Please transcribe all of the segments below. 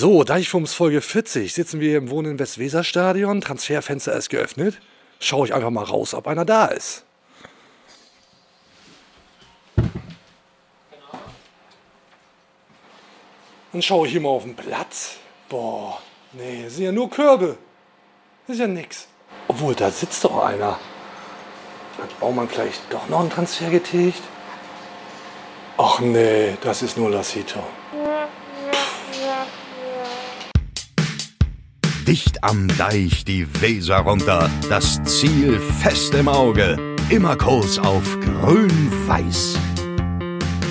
So, Deichfums Folge 40. Sitzen wir hier im Wohnen Westweserstadion. Transferfenster ist geöffnet. Schaue ich einfach mal raus, ob einer da ist. Dann schaue ich hier mal auf den Platz. Boah, nee, das sind ja nur Körbe. Das ist ja nix. Obwohl, da sitzt doch einer. Hat Baumann vielleicht doch noch einen Transfer getätigt? Ach nee, das ist nur Lassito. Dicht am Deich die Weser runter, das Ziel fest im Auge, immer Kurs auf grün-weiß.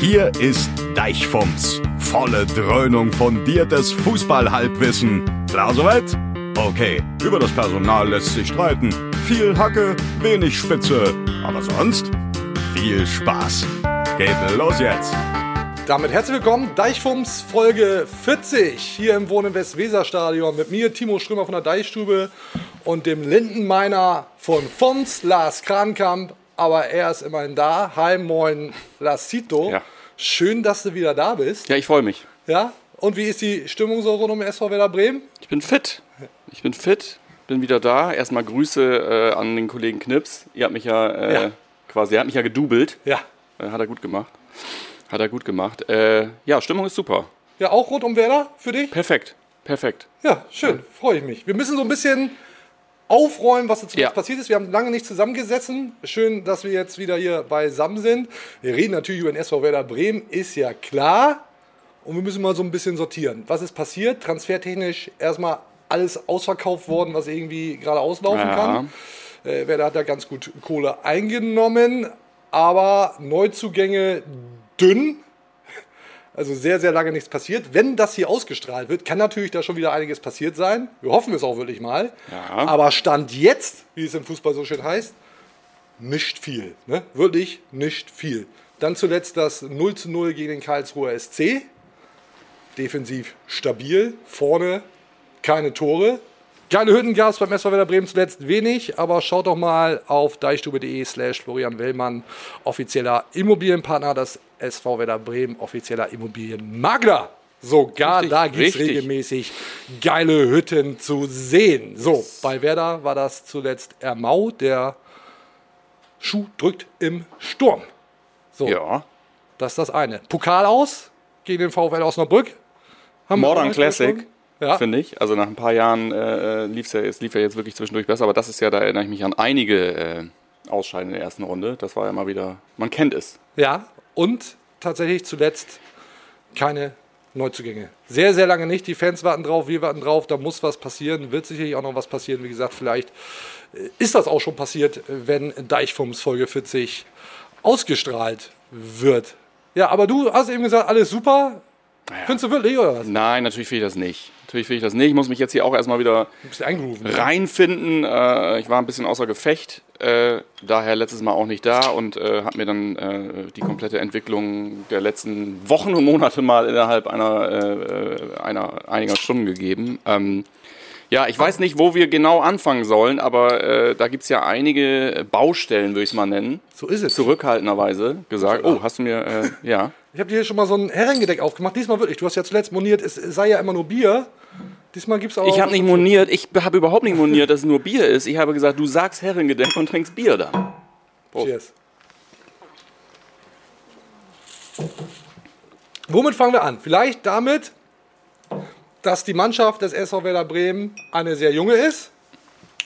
Hier ist Deichfumms, volle Dröhnung fundiertes Fußballhalbwissen. Klar soweit? Okay, über das Personal lässt sich streiten. Viel Hacke, wenig Spitze, aber sonst viel Spaß. Geht los jetzt! Damit herzlich willkommen, Deichfums Folge 40 hier im Wohnen Westweser-Stadion mit mir, Timo Strömer von der Deichstube und dem Lindenmeiner von Fons, Lars Krankamp. Aber er ist immerhin da. Hi, moin, Lassito. Ja. Schön, dass du wieder da bist. Ja, ich freue mich. Ja? Und wie ist die Stimmung so rund um SV Werder Bremen? Ich bin fit. Ich bin fit, bin wieder da. Erstmal Grüße äh, an den Kollegen Knips. Ihr habt mich ja, äh, Ja. quasi, er hat mich ja gedubelt. Ja. Äh, hat er gut gemacht. Hat er gut gemacht. Äh, ja, Stimmung ist super. Ja, auch rund um Werder für dich? Perfekt. Perfekt. Ja, schön, freue ich mich. Wir müssen so ein bisschen aufräumen, was jetzt Ja. passiert ist. Wir haben lange nicht zusammengesessen. Schön, dass wir jetzt wieder hier beisammen sind. Wir reden natürlich über den SV Werder Bremen, ist ja klar. Und wir müssen mal so ein bisschen sortieren. Was ist passiert? Transfertechnisch erstmal alles ausverkauft worden, was irgendwie gerade auslaufen Ja. kann. Äh, Werder hat da ganz gut Kohle eingenommen, aber Neuzugänge dünn. Also sehr, sehr lange nichts passiert. Wenn das hier ausgestrahlt wird, kann natürlich da schon wieder einiges passiert sein. Wir hoffen es auch wirklich mal. Ja. Aber Stand jetzt, wie es im Fußball so schön heißt, nicht viel. Ne? Wirklich nicht viel. Dann zuletzt das 0 zu 0 gegen den Karlsruher SC. Defensiv stabil. Vorne keine Tore. Geile Hütten gab es beim SV Werder Bremen zuletzt wenig, aber schaut doch mal auf deichstube.de slash Florian Wellmann, offizieller Immobilienpartner des SV Werder Bremen, offizieller Immobilienmakler. Sogar Richtig, da gibt es regelmäßig geile Hütten zu sehen. So, bei Werder war das zuletzt Ermau, der Schuh drückt im Sturm. So, Ja. das ist das eine. Pokal aus gegen den VfL Osnabrück. Haben Modern Classic, besprochen. Ja. finde ich. Also nach ein paar Jahren äh, lief ja, es lief ja jetzt wirklich zwischendurch besser, aber das ist ja, da erinnere ich mich an einige äh, Ausscheiden in der ersten Runde. Das war ja mal wieder, man kennt es. Ja, und tatsächlich zuletzt keine Neuzugänge. Sehr, sehr lange nicht. Die Fans warten drauf, wir warten drauf. Da muss was passieren. Wird sicherlich auch noch was passieren. Wie gesagt, vielleicht äh, ist das auch schon passiert, äh, wenn Deichfums Folge 40 ausgestrahlt wird. Ja, aber du hast eben gesagt, alles super. Findest du wirklich, oder was? Nein, natürlich will ich das nicht. Natürlich will ich das nicht. Ich muss mich jetzt hier auch erstmal wieder reinfinden. Äh, ich war ein bisschen außer Gefecht, äh, daher letztes Mal auch nicht da und äh, habe mir dann äh, die komplette Entwicklung der letzten Wochen und Monate mal innerhalb einer, äh, einer einiger Stunden gegeben. Ähm, ja, ich weiß nicht, wo wir genau anfangen sollen, aber äh, da gibt es ja einige Baustellen, würde ich es mal nennen. So ist es. Zurückhaltenderweise gesagt. Oh, hast du mir, äh, ja. Ich habe dir hier schon mal so ein Herrengedeck aufgemacht. Diesmal wirklich. Du hast ja zuletzt moniert, es sei ja immer nur Bier. Diesmal gibt es auch. Ich habe nicht moniert, ich habe überhaupt nicht moniert, dass es nur Bier ist. Ich habe gesagt, du sagst Herrengedeck und trinkst Bier dann. Cheers. Womit fangen wir an? Vielleicht damit, dass die Mannschaft des SV Werder Bremen eine sehr junge ist.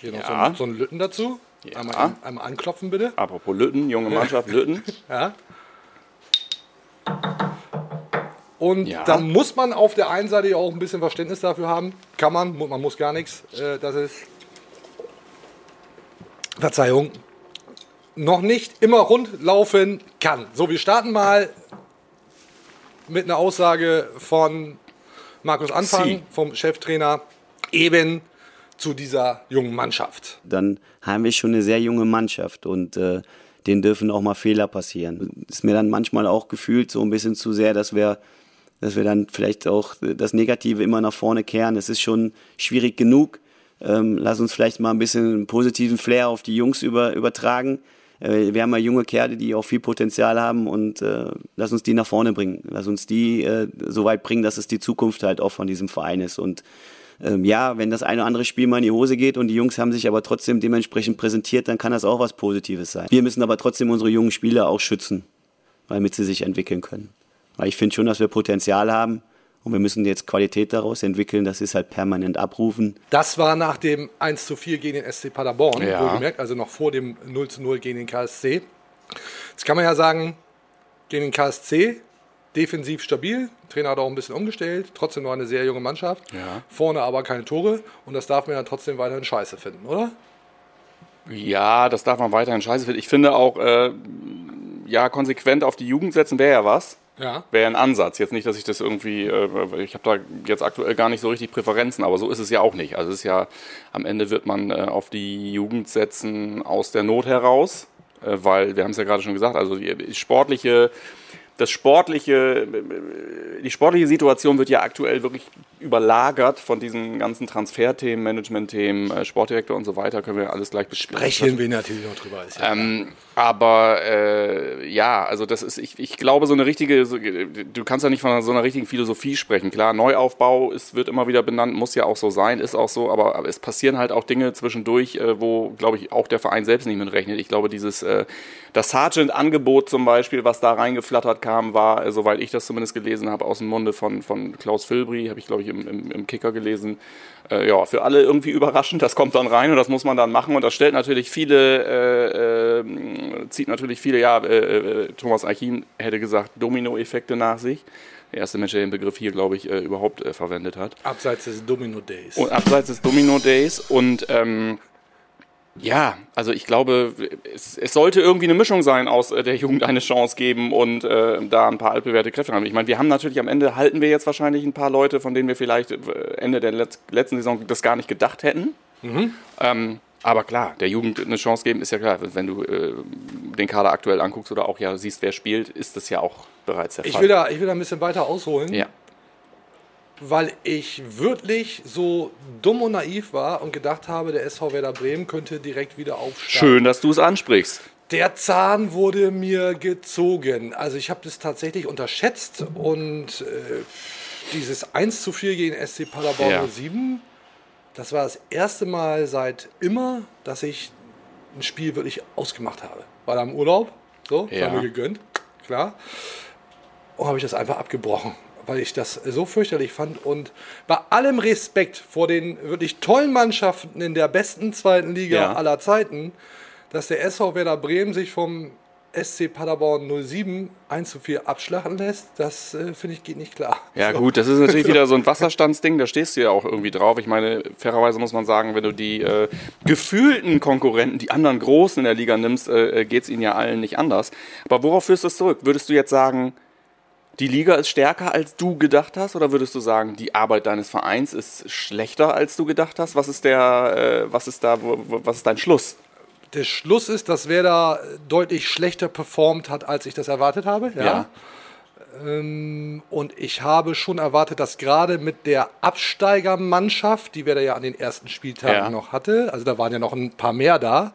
Hier noch so, Ja. ein, so ein Lütten dazu. Ja. Einmal, einmal anklopfen bitte. Apropos Lütten, junge Mannschaft, Lütten. Ja. Und Ja. da muss man auf der einen Seite ja auch ein bisschen Verständnis dafür haben. Kann man, man muss gar nichts. Äh, das ist, Verzeihung, noch nicht immer rund laufen kann. So, wir starten mal mit einer Aussage von Markus Anfang, Sie. vom Cheftrainer, eben zu dieser jungen Mannschaft. dann haben wir schon eine sehr junge Mannschaft und äh, denen dürfen auch mal Fehler passieren. Ist mir dann manchmal auch gefühlt so ein bisschen zu sehr, dass wir, dass wir dann vielleicht auch das Negative immer nach vorne kehren. Es ist schon schwierig genug. Ähm, lass uns vielleicht mal ein bisschen einen positiven Flair auf die Jungs über, übertragen. äh, wir haben ja junge Kerle, die auch viel Potenzial haben und äh, lass uns die nach vorne bringen. Lass uns die äh, so weit bringen, dass es die Zukunft halt auch von diesem Verein ist. Und ähm, ja, wenn das eine oder andere Spiel mal in die Hose geht und die Jungs haben sich aber trotzdem dementsprechend präsentiert, dann kann das auch was Positives sein. Wir müssen aber trotzdem unsere jungen Spieler auch schützen, damit sie sich entwickeln können. Weil ich finde schon, dass wir Potenzial haben und wir müssen jetzt Qualität daraus entwickeln, das ist halt permanent abrufen. Das war nach dem 1 zu 4 gegen den SC Paderborn, Ja. wohlgemerkt, also noch vor dem 0 zu 0 gegen den KSC. Jetzt kann man ja sagen, gegen den KSC defensiv stabil, Trainer hat auch ein bisschen umgestellt, trotzdem noch eine sehr junge Mannschaft, Ja. vorne aber keine Tore und das darf man ja trotzdem weiterhin scheiße finden, oder? Ja, das darf man weiterhin scheiße finden. Ich finde auch, äh, ja, konsequent auf die Jugend setzen wäre ja was. Ja. Wäre ein Ansatz. Jetzt nicht, dass ich das irgendwie, äh, ich habe da jetzt aktuell gar nicht so richtig Präferenzen, aber so ist es ja auch nicht. Also es ist ja, am Ende wird man äh, auf die Jugend setzen aus der Not heraus, äh, weil, wir haben es ja gerade schon gesagt, also die sportliche, das sportliche, die sportliche Situation wird ja aktuell wirklich überlagert von diesen ganzen Transferthemen, Managementthemen, äh, Sportdirektor und so weiter, können wir alles gleich besprechen. Sprechen wir natürlich noch drüber. Ist ja Ähm, aber äh, ja, also das ist, ich, ich glaube, so eine richtige, so, du kannst ja nicht von so einer richtigen Philosophie sprechen. Klar, Neuaufbau ist, wird immer wieder benannt, muss ja auch so sein, ist auch so, aber, aber es passieren halt auch Dinge zwischendurch, äh, wo, glaube ich, auch der Verein selbst nicht mit rechnet. Ich glaube, dieses, äh, das Sargent-Angebot zum Beispiel, was da reingeflattert kam, war, äh, soweit ich das zumindest gelesen habe, aus dem Munde von, von Klaus Filbri, habe ich, glaube ich, im, im, im Kicker gelesen. Äh, ja, für alle irgendwie überraschend, das kommt dann rein und das muss man dann machen und das stellt natürlich viele, äh, äh, zieht natürlich viele, ja, äh, äh, Thomas Eichin hätte gesagt, Dominoeffekte nach sich. Der erste Mensch, der den Begriff hier, glaube ich, äh, überhaupt äh, verwendet hat. abseits des Domino Days. Und abseits des Domino Days und ähm, ja, also ich glaube, es, es sollte irgendwie eine Mischung sein aus äh, der Jugend eine Chance geben und äh, da ein paar altbewährte Kräfte haben. Ich meine, wir haben natürlich am Ende, halten wir jetzt wahrscheinlich ein paar Leute, von denen wir vielleicht äh, Ende der Letz letzten Saison das gar nicht gedacht hätten. Ähm, aber klar, der Jugend eine Chance geben ist ja klar. Wenn du äh, den Kader aktuell anguckst oder auch ja siehst, wer spielt, ist das ja auch bereits der ich, Fall. will da, ich will da ein bisschen weiter ausholen. ja. Weil ich wirklich so dumm und naiv war und gedacht habe, der SV Werder Bremen könnte direkt wieder aufsteigen. Schön, dass du es ansprichst. Der Zahn wurde mir gezogen. Also ich habe das tatsächlich unterschätzt und äh, dieses 1 zu 4 gegen SC Paderborn Ja. 07, das war das erste Mal seit immer, dass ich ein Spiel wirklich ausgemacht habe. War da im Urlaub, so, das Ja. war mir gegönnt, klar. Und habe ich das einfach abgebrochen, weil ich das so fürchterlich fand. Und bei allem Respekt vor den wirklich tollen Mannschaften in der besten zweiten Liga Ja. aller Zeiten, dass der SV Werder Bremen sich vom SC Paderborn 07 1 zu 4 abschlachten lässt, das äh, finde ich geht nicht klar. Ja So. gut, das ist natürlich wieder so ein Wasserstandsding, da stehst du ja auch irgendwie drauf. Ich meine, fairerweise muss man sagen, wenn du die äh, gefühlten Konkurrenten, die anderen Großen in der Liga nimmst, äh, geht es ihnen ja allen nicht anders. Aber worauf führst du es zurück? Würdest du jetzt sagen, die Liga ist stärker, als du gedacht hast? Oder würdest du sagen, die Arbeit deines Vereins ist schlechter, als du gedacht hast? Was ist der, äh, was ist da, was ist dein Schluss? Der Schluss ist, dass Werder deutlich schlechter performt hat, als ich das erwartet habe. Ja. Ähm, und ich habe schon erwartet, dass gerade mit der Absteigermannschaft, die Werder ja an den ersten Spieltagen Ja. noch hatte, also da waren ja noch ein paar mehr da,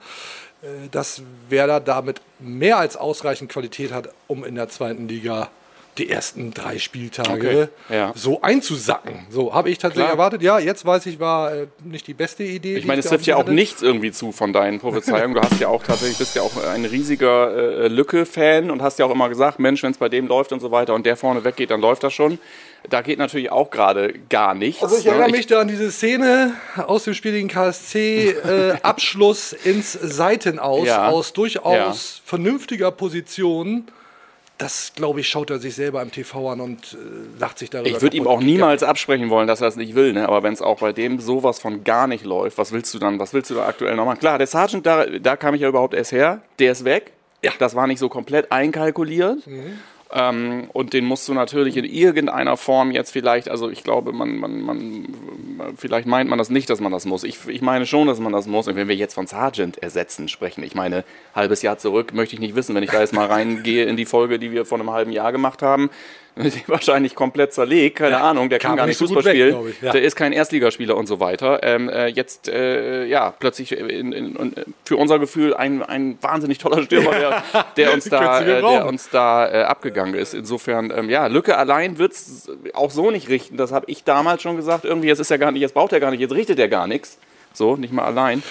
äh, dass Werder damit mehr als ausreichend Qualität hat, um in der zweiten Liga die ersten drei Spieltage Okay, ja. so einzusacken. So habe ich tatsächlich Klar. erwartet. Ja, jetzt weiß ich, war äh, nicht die beste Idee. Ich meine, es trifft ja auch hatte. nichts irgendwie zu von deinen Prophezeiungen. Du hast ja auch tatsächlich, bist ja auch ein riesiger äh, Lücke-Fan und hast ja auch immer gesagt, Mensch, wenn es bei dem läuft und so weiter und der vorne weggeht, dann läuft das schon. Da geht natürlich auch gerade gar nichts. Also ich ne? erinnere mich da an diese Szene aus dem Spiel gegen KSC, äh, Abschluss ins Seitenaus, Ja. aus durchaus Ja. vernünftiger Position. Das, glaube ich, schaut er sich selber im TV an und äh, lacht sich darüber. Ich würde ihm auch niemals absprechen wollen, dass er es nicht will, ne? aber wenn es auch bei dem sowas von gar nicht läuft, was willst du dann, was willst du da aktuell noch machen? Klar, der Sergeant, da, da kam ich ja überhaupt erst her, der ist weg. Ja. Das war nicht so komplett einkalkuliert. Ähm, und den musst du natürlich in irgendeiner Form jetzt vielleicht, also ich glaube, man, man, man, vielleicht meint man das nicht, dass man das muss. Ich, ich meine schon, dass man das muss. Und wenn wir jetzt von Sergeant ersetzen sprechen, ich meine, halbes Jahr zurück möchte ich nicht wissen, wenn ich da jetzt mal reingehe in die Folge, die wir vor einem halben Jahr gemacht haben, wahrscheinlich komplett zerlegt, keine Ahnung, der kann gar nicht so Fußball weg, spielen, ich, ja. der ist kein Erstligaspieler und so weiter. Ähm, äh, jetzt, äh, ja, plötzlich in, in, in, für unser Gefühl ein, ein wahnsinnig toller Stürmer, der, der uns da, äh, der uns da äh, abgegangen ist. Insofern, ähm, ja, Lücke allein wird es auch so nicht richten. Das habe ich damals schon gesagt. Irgendwie, jetzt ist er gar nicht, jetzt braucht er gar nicht, jetzt richtet er gar nichts. So, nicht mal allein.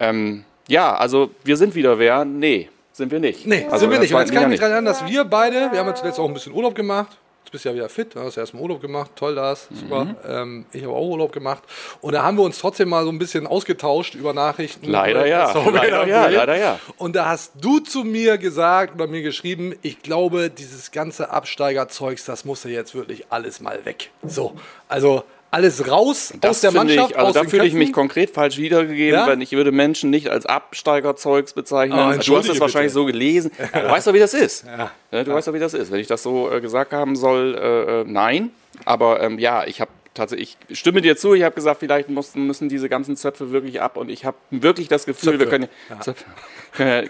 Ähm, ja, also wir sind wieder wer? Nee, sind wir nicht. Nee, also sind wir nicht. Und jetzt kann ich mich daran erinnern, dass wir beide, wir haben ja zuletzt auch ein bisschen Urlaub gemacht. Jetzt bist du ja wieder fit, du hast ja erstmal Urlaub gemacht, toll das, super. Mhm. Ähm, ich habe auch Urlaub gemacht. Und da haben wir uns trotzdem mal so ein bisschen ausgetauscht über Nachrichten. Leider über ja, leider ja, leider ja. Und da hast du zu mir gesagt oder mir geschrieben, ich glaube, dieses ganze Absteigerzeugs, das musste jetzt wirklich alles mal weg. So, also alles raus aus Das der finde Mannschaft, ich, also aus da fühle ich mich konkret falsch wiedergegeben, Ja? weil ich würde Menschen nicht als Absteigerzeugs bezeichnen. Oh, du hast es wahrscheinlich bitte. so gelesen. Ja, du weißt doch, wie das ist. Ja, du weißt doch, wie das ist. Wenn ich das so äh, gesagt haben soll, äh, äh, nein. Aber ähm, ja, ich habe tatsächlich, ich stimme dir zu, ich habe gesagt, vielleicht mussten, müssen diese ganzen Zöpfe wirklich ab und ich habe wirklich das Gefühl, wir Zöpfe. können ja, Zöpfe.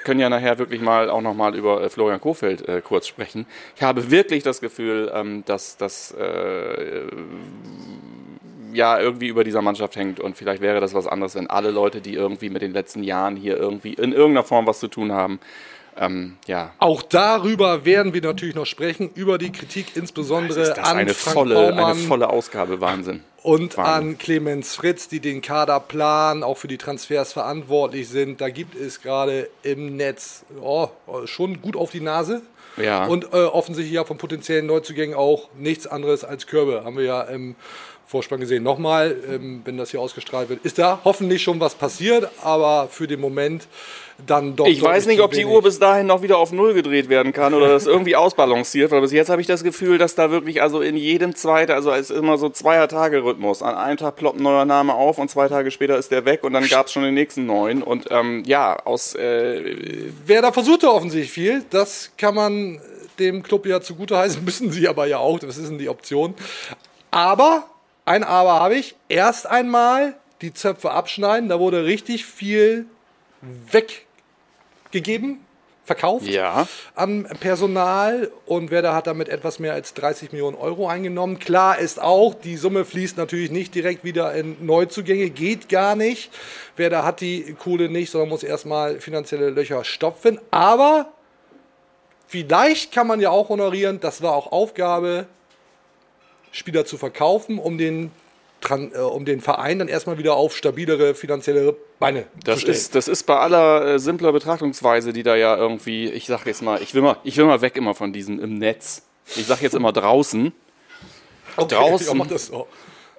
Können ja nachher wirklich mal auch nochmal über äh, Florian Kofeld äh, kurz sprechen. Ich habe wirklich das Gefühl, ähm, dass das äh, ja irgendwie über dieser Mannschaft hängt und vielleicht wäre das was anderes, wenn alle Leute, die irgendwie mit den letzten Jahren hier irgendwie in irgendeiner Form was zu tun haben, ähm, ja, Auch darüber werden wir natürlich noch sprechen, über die Kritik insbesondere ist das an eine Frank volle, Baumann eine volle Ausgabe, Wahnsinn. und Wahnsinn. an Clemens Fritz, die den Kader planen, auch für die Transfers verantwortlich sind. Da gibt es gerade im Netz oh, schon gut auf die Nase. Ja. Und äh, offensichtlich ja von potenziellen Neuzugängen auch nichts anderes als Körbe. Haben wir ja im Vorspann gesehen. Nochmal, ähm, wenn das hier ausgestrahlt wird, ist da hoffentlich schon was passiert, aber für den Moment dann doch. Ich weiß nicht, ob die. Uhr bis dahin noch wieder auf Null gedreht werden kann oder das irgendwie ausbalanciert, weil bis jetzt habe ich das Gefühl, dass da wirklich also in jedem zweiten, also es ist immer so Zweier-Tage-Rhythmus. An einem Tag ploppt ein neuer Name auf und zwei Tage später ist der weg und dann gab es schon den nächsten neuen. Und ähm, ja, aus äh, Wer da versuchte offensichtlich viel, das kann man dem Club ja zugute heißen, müssen sie aber ja auch, das ist die Option. Aber, ein Aber habe ich, erst einmal die Zöpfe abschneiden, da wurde richtig viel weggegeben, verkauft ja. an Personal und Werder hat damit etwas mehr als 30 Millionen Euro eingenommen. Klar ist auch, die Summe fließt natürlich nicht direkt wieder in Neuzugänge, geht gar nicht. Werder hat die Kohle nicht, sondern muss erstmal finanzielle Löcher stopfen. Aber vielleicht kann man ja auch honorieren, das war auch Aufgabe, Spieler zu verkaufen, um den, um den Verein dann erstmal wieder auf stabilere finanzielle Beine Das zu stellen. ist, das ist bei aller äh, simpler Betrachtungsweise, die da ja irgendwie, ich sag jetzt mal, ich will mal, ich will mal weg immer von diesem im Netz. Ich sag jetzt immer draußen, okay, draußen.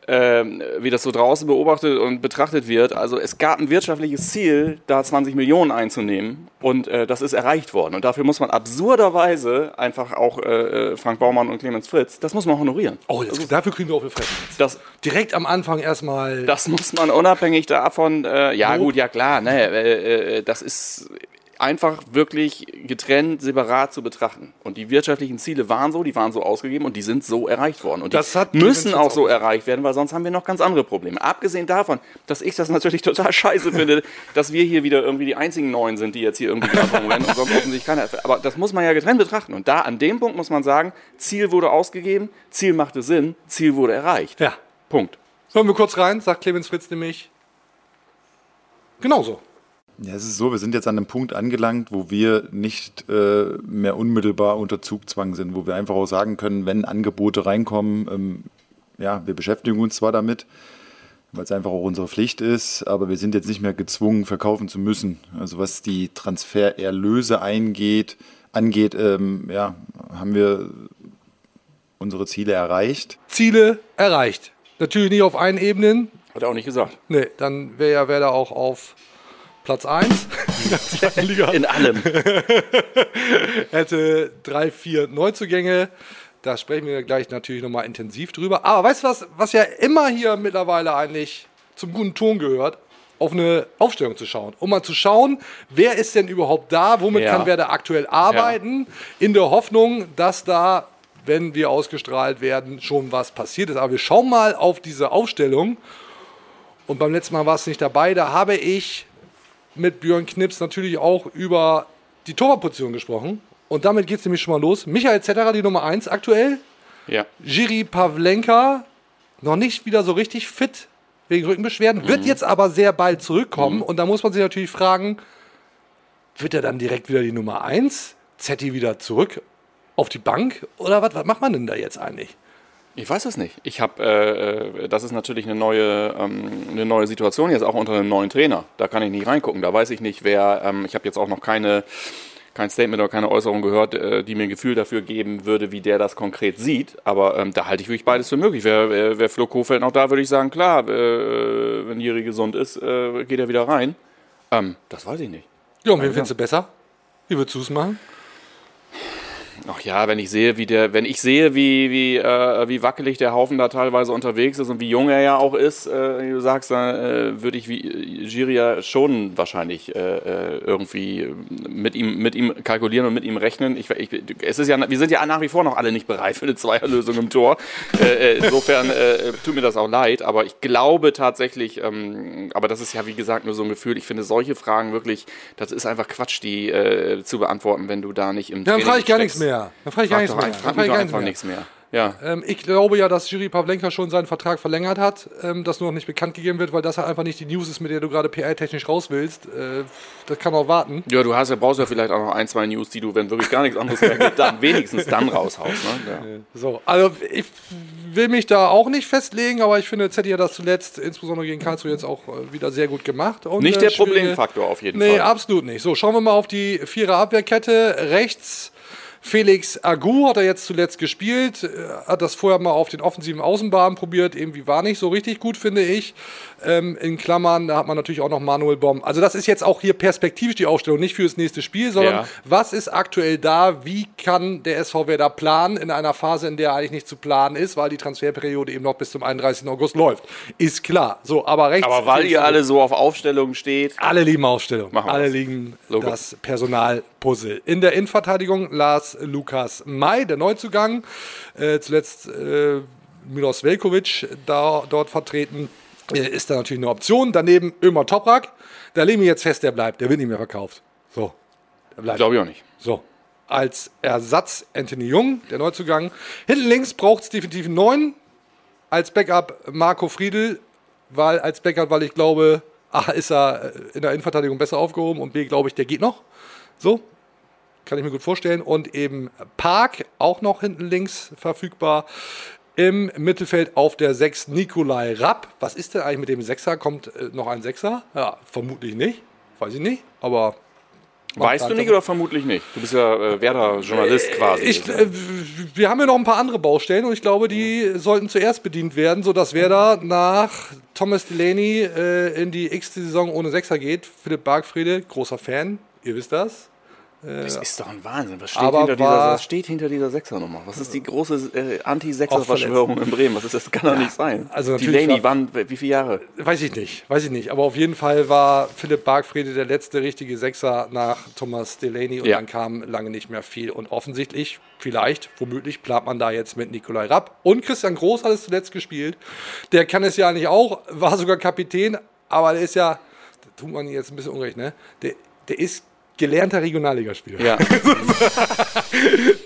Das ähm, wie das so draußen beobachtet und betrachtet wird. Also es gab ein wirtschaftliches Ziel, da 20 Millionen einzunehmen und äh, das ist erreicht worden. Und dafür muss man absurderweise einfach auch äh, äh, Frank Baumann und Clemens Fritz, das muss man honorieren. Oh, jetzt, dafür kriegen wir auf die Fresse. Das, Direkt am Anfang erstmal. das muss man unabhängig davon, äh, ja Lob. gut, ja klar, ne, äh, äh, das ist einfach wirklich getrennt, separat zu betrachten. Und die wirtschaftlichen Ziele waren so, die waren so ausgegeben und die sind so erreicht worden. Und die Das hat müssen auch so erreicht werden, weil sonst haben wir noch ganz andere Probleme. Abgesehen davon, dass ich das natürlich total scheiße finde, dass wir hier wieder irgendwie die einzigen Neuen sind, die jetzt hier irgendwie rumrennen und sonst offensichtlich keiner. Aber das muss man ja getrennt betrachten. Und da an dem Punkt muss man sagen, Ziel wurde ausgegeben, Ziel machte Sinn, Ziel wurde erreicht. Ja. Punkt. Hören wir kurz rein, sagt Clemens Fritz nämlich. Genauso. Ja, es ist so, wir sind jetzt an einem Punkt angelangt, wo wir nicht äh, mehr unmittelbar unter Zugzwang sind, wo wir einfach auch sagen können, wenn Angebote reinkommen, ähm, ja, wir beschäftigen uns zwar damit, weil es einfach auch unsere Pflicht ist, aber wir sind jetzt nicht mehr gezwungen, verkaufen zu müssen. Also was die Transfererlöse eingeht, angeht, ähm, ja, haben wir unsere Ziele erreicht. Ziele erreicht. Natürlich nicht auf allen Ebenen. Hat er auch nicht gesagt. Nee, dann wäre ja Werder auch auf Platz 1 in allem. hätte drei, vier Neuzugänge. Da sprechen wir gleich natürlich nochmal intensiv drüber. Aber weißt du was, was ja immer hier mittlerweile eigentlich zum guten Ton gehört? Auf eine Aufstellung zu schauen. Um mal zu schauen, wer ist denn überhaupt da? Womit Ja. kann wer da aktuell arbeiten? In der Hoffnung, dass da, wenn wir ausgestrahlt werden, schon was passiert ist. Aber wir schauen mal auf diese Aufstellung. Und beim letzten Mal war es nicht dabei. Da habe ich mit Björn Knips natürlich auch über die Torwartposition gesprochen. Und damit geht es nämlich schon mal los. Michael Zetterer, die Nummer 1 aktuell. Ja. Jiri Pavlenka noch nicht wieder so richtig fit wegen Rückenbeschwerden, wird jetzt aber sehr bald zurückkommen. Und da muss man sich natürlich fragen, wird er dann direkt wieder die Nummer 1? Zetti wieder zurück auf die Bank? Oder was, was macht man denn da jetzt eigentlich? Ich weiß es nicht. Ich habe, äh, äh, das ist natürlich eine neue, ähm, eine neue Situation jetzt auch unter einem neuen Trainer. Da kann ich nicht reingucken. Da weiß ich nicht, wer. Ähm, ich habe jetzt auch noch keine, kein Statement oder keine Äußerung gehört, äh, die mir ein Gefühl dafür geben würde, wie der das konkret sieht. Aber ähm, da halte ich wirklich beides für möglich. Wäre wär, wär Flo Kofeld noch da, würde ich sagen, klar, äh, wenn Jiri gesund ist, äh, geht er wieder rein. Ähm, das weiß ich nicht. Ja, und wen findest du besser? Wie würdest du es machen? Ach ja, wenn ich sehe, wie der, wenn ich sehe, wie, wie, äh, wie wackelig der Haufen da teilweise unterwegs ist und wie jung er ja auch ist, äh, wie du sagst, dann äh, würde ich wie Giri ja schon wahrscheinlich äh, äh, irgendwie mit ihm, mit ihm kalkulieren und mit ihm rechnen. Ich, ich, es ist ja, wir sind ja nach wie vor noch alle nicht bereit für eine Zweierlösung im Tor. Äh, insofern tut mir das auch leid, aber ich glaube tatsächlich, ähm, aber das ist ja wie gesagt nur so ein Gefühl. Ich finde solche Fragen wirklich, das ist einfach Quatsch, die zu beantworten, wenn du da nicht im Dann Training frage ich gar nichts steckst. Mehr. Dann frage ich gar nichts mehr. Dann frag frage mich ich gar einfach nichts mehr. Ja. Ähm, ich glaube ja, dass Jiri Pavlenka schon seinen Vertrag verlängert hat, ähm, das nur noch nicht bekannt gegeben wird, weil das halt einfach nicht die News ist, mit der du gerade PR-technisch raus willst. Äh, das kann auch warten. Ja, du hast ja, brauchst ja vielleicht auch noch ein, zwei News, die du, wenn wirklich gar nichts anderes mehr gibt, dann wenigstens dann raushaust. Ne? Ja. So, also ich will mich da auch nicht festlegen, aber ich finde, Zetti hat das zuletzt, insbesondere gegen Karlsruhe, jetzt auch äh, wieder sehr gut gemacht. Und, Nicht äh, der schwierige- Problemfaktor auf jeden Nee, Fall. absolut nicht. So, schauen wir mal auf die Vierer Abwehrkette. Rechts Felix Agu hat er jetzt zuletzt gespielt, äh, hat das vorher mal auf den offensiven Außenbahnen probiert, irgendwie war nicht so richtig gut, finde ich. Ähm, in Klammern, da hat man natürlich auch noch Manuel Bomb. Also das ist jetzt auch hier perspektivisch die Aufstellung, nicht für das nächste Spiel, sondern Ja. was ist aktuell da, wie kann der SV Werder planen in einer Phase, in der eigentlich nicht zu planen ist, weil die Transferperiode eben noch bis zum 31. August läuft. Ist klar. So, aber rechts... Aber weil ihr alle so auf Aufstellungen steht, Alle lieben Aufstellung. Alle das. lieben Logo. das Personalpuzzle. In der Innenverteidigung Lars Lukas May, der Neuzugang. Äh, zuletzt äh, Milos Velkovic da, dort vertreten. Äh, ist da natürlich eine Option. Daneben Ömer Toprak. Da legen wir jetzt fest, der bleibt. Der wird nicht mehr verkauft. So. Der bleibt. glaube ich auch nicht. So. Als Ersatz Anthony Jung, der Neuzugang. Hinten links braucht es definitiv einen neuen. Als Backup Marco Friedl, weil als Backup, weil ich glaube, A, ist er äh, in der Innenverteidigung besser aufgehoben und B, glaube ich, der geht noch. So. Kann ich mir gut vorstellen. Und eben Park, auch noch hinten links verfügbar. Im Mittelfeld auf der 6 Nikolai Rapp. Was ist denn eigentlich mit dem Sechser? Kommt äh, noch ein Sechser? Ja, vermutlich nicht. Weiß ich nicht. Aber Weißt du nicht oder vermutlich nicht? Du bist ja äh, Werder-Journalist quasi. Ich, äh, wir haben ja noch ein paar andere Baustellen und ich glaube, die sollten zuerst bedient werden, sodass Werder nach Thomas Delaney äh, in die x Saison ohne Sechser geht. Philipp Bargfriede, großer Fan, ihr wisst das. Das ist doch ein Wahnsinn. Was steht, Aber hinter, dieser, was steht hinter dieser Sechsernummer? Was ist die große äh, Anti-Sechser-Verschwörung in Bremen? Was ist das? kann doch nicht sein. also Delaney, war- wann, wie viele Jahre? Weiß ich nicht, weiß ich nicht. Aber auf jeden Fall war Philipp Bargfriede der letzte richtige Sechser nach Thomas Delaney und Ja. dann kam lange nicht mehr viel. Und offensichtlich, vielleicht, womöglich, plant man da jetzt mit Nikolai Rapp. Und Christian Groß hat es zuletzt gespielt. Der kann es ja eigentlich auch, war sogar Kapitän, aber der ist ja, da tut man jetzt ein bisschen unrecht, ne? Der, der ist gelernter Regionalligaspieler. Ja.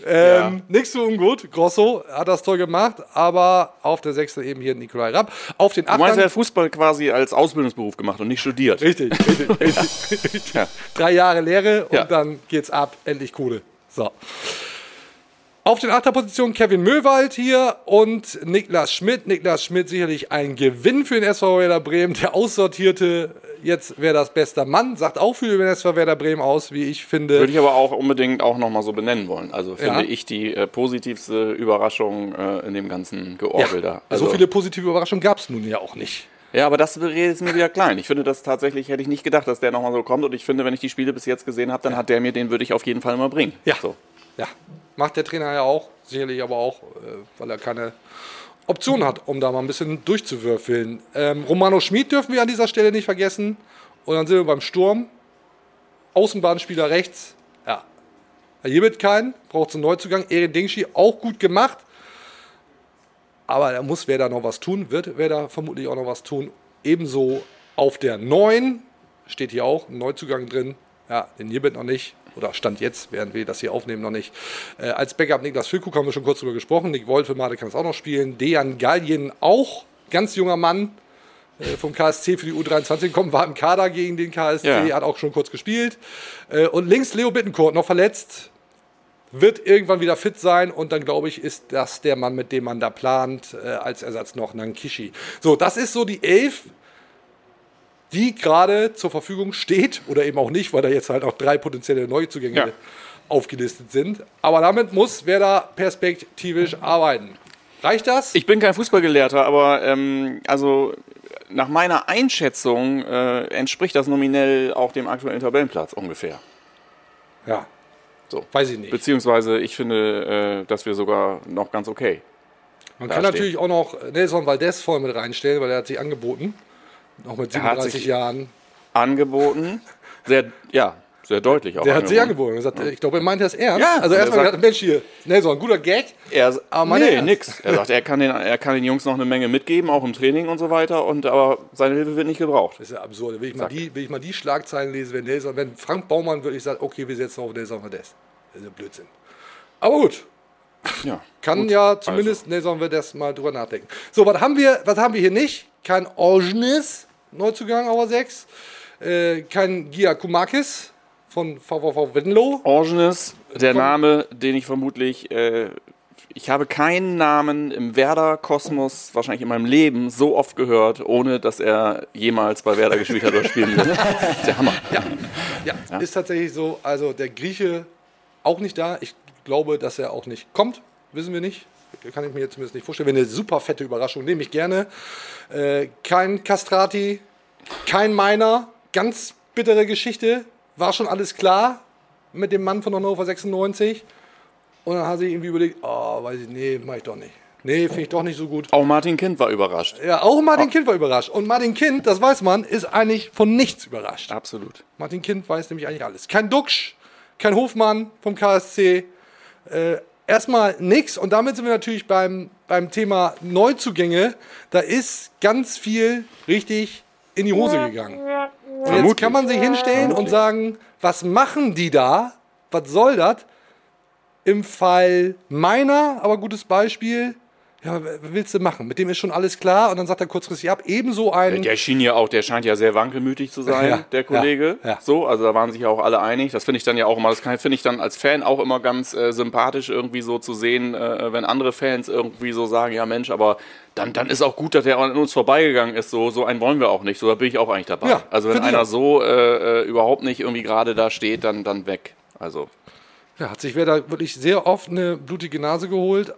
Ähm, Nichts so ungut. Grosso hat das toll gemacht, aber auf der Sechste eben hier Nikolai Rapp. Auf den Du meinst, Achtern. er hat Fußball quasi als Ausbildungsberuf gemacht und nicht studiert. Richtig, richtig, richtig. Ja. Drei Jahre Lehre und Ja. dann geht's ab, endlich Kohle. So. Auf den Achterpositionen Kevin Möwald hier und Niklas Schmidt. Niklas Schmidt sicherlich ein Gewinn für den SV Werder Bremen. Der Aussortierte, jetzt wäre das bester Mann, sagt auch viel über den SV Werder Bremen aus, wie ich finde. Würde ich aber auch unbedingt auch nochmal so benennen wollen. Also finde Ja. ich die äh, positivste Überraschung äh, in dem ganzen Georgel da. ja, Also, so viele positive Überraschungen gab es nun ja auch nicht. ja, aber das redet mir wieder klein. Ich finde das tatsächlich, hätte ich nicht gedacht, dass der nochmal so kommt. Und ich finde, wenn ich die Spiele bis jetzt gesehen habe, dann hat der mir, den würde ich auf jeden Fall mal bringen. Ja. So. Ja, macht der Trainer ja auch, sicherlich aber auch, äh, weil er keine Option hat, um da mal ein bisschen durchzuwürfeln. Ähm, Romano Schmid dürfen wir an dieser Stelle nicht vergessen. Und dann sind wir beim Sturm. Außenbahnspieler rechts. Ja. Hier wird keinen, braucht zum Neuzugang. Erin Dingschi auch gut gemacht. Aber da muss wer da noch was tun, wird wer da vermutlich auch noch was tun. Ebenso auf der 9 steht hier auch ein Neuzugang drin. Ja, den Jibbet noch nicht. Oder stand jetzt, während wir das hier aufnehmen, noch nicht. Äh, als Backup Niklas Füllkrug haben wir schon kurz drüber gesprochen. Nick Wolfemade kann es auch noch spielen. Dejan Gallien auch, ganz junger Mann, äh, vom KSC für die U23 gekommen, war im Kader gegen den KSC, Ja. hat auch schon kurz gespielt. Äh, und links Leo Bittencourt, noch verletzt, wird irgendwann wieder fit sein und dann glaube ich, ist das der Mann, mit dem man da plant, äh, als Ersatz noch Nankishi. So, das ist so die Elf, die gerade zur Verfügung steht oder eben auch nicht, weil da jetzt halt auch drei potenzielle Neuzugänge Ja. aufgelistet sind. Aber damit muss Werder perspektivisch arbeiten. Reicht das? Ich bin kein Fußballgelehrter, aber ähm, also nach meiner Einschätzung äh, entspricht das nominell auch dem aktuellen Tabellenplatz ungefähr. ja, So. weiß ich nicht. Beziehungsweise ich finde, äh, dass wir sogar noch ganz okay. Man kann dastehen. natürlich auch noch Nelson Valdez voll mit reinstellen, weil er hat sich angeboten. Noch mit Er hat 37 sich- Jahren. Angeboten, sehr, ja, sehr deutlich auch. Der hat sich angeboten. Er sagt, Ich glaube, er meinte das ernst. Ja, also er erstmal sagt- gedacht, Mensch hier, Nelson, guter Gag. Er, Aber nee, Ernst. nix. Er sagt, er kann, den, er kann den Jungs noch eine Menge mitgeben, auch im Training und so weiter, und, aber seine Hilfe wird nicht gebraucht. Das ist ja absurd. Will ich, mal die, will ich mal die Schlagzeilen lesen, wenn, Nelson, wenn Frank Baumann wirklich sagt, okay, wir setzen auf Nelson Valdez. Das ist ja Blödsinn. Aber gut, Ja, kann gut. ja zumindest Nelson Valdez mal drüber nachdenken. So, was haben wir, was haben wir hier nicht? Kein Orgenis, Neuzugang, aber 6. Äh, kein Giacomakis von VVV Venlo. Orgenes, der Name, den ich vermutlich, äh, ich habe keinen Namen im Werder-Kosmos wahrscheinlich in meinem Leben so oft gehört, ohne dass er jemals bei Werder gespielt hat oder spielen wird. Der Hammer. Ja, ist tatsächlich so. Also der Grieche auch nicht da. Ich glaube, dass er auch nicht kommt. Wissen wir nicht. Kann ich mir jetzt zumindest nicht vorstellen. Wäre eine super fette Überraschung. Nehme ich gerne. Äh, kein Castrati, kein Meiner. Ganz bittere Geschichte. War schon alles klar mit dem Mann von Hannover 96. Und dann hat sich irgendwie überlegt, oh, weiß ich, nee, mach ich doch nicht. Nee, finde ich doch nicht so gut. Auch Martin Kind war überrascht. Ja, auch Martin Kind war überrascht. Und Martin Kind, das weiß man, ist eigentlich von nichts überrascht. Absolut. Martin Kind weiß nämlich eigentlich alles. Kein Duxch, kein Hofmann vom KSC. Äh, erstmal nix. Und damit sind wir natürlich beim, beim Thema Neuzugänge. Da ist ganz viel richtig in die Hose gegangen. Und jetzt kann man sich hinstellen und sagen, was machen die da? Was soll das? Im Fall meiner, aber gutes Beispiel, ja, was willst du machen? Mit dem ist schon alles klar und dann sagt er kurzfristig ab. Ebenso ein. Der schien ja auch, der scheint ja sehr wankelmütig zu sein, Ja, der Kollege. ja, ja. So, also da waren sich ja auch alle einig. Das finde ich dann ja auch immer, das finde ich dann als Fan auch immer ganz äh, sympathisch irgendwie so zu sehen, äh, wenn andere Fans irgendwie so sagen, ja Mensch, aber dann, dann ist auch gut, dass der an uns vorbeigegangen ist. So, so einen wollen wir auch nicht. So, da bin ich auch eigentlich dabei. Also wenn einer so äh, äh, überhaupt nicht irgendwie gerade da steht, dann, dann weg. Also Ja, hat sich Werder wirklich sehr oft eine blutige Nase geholt.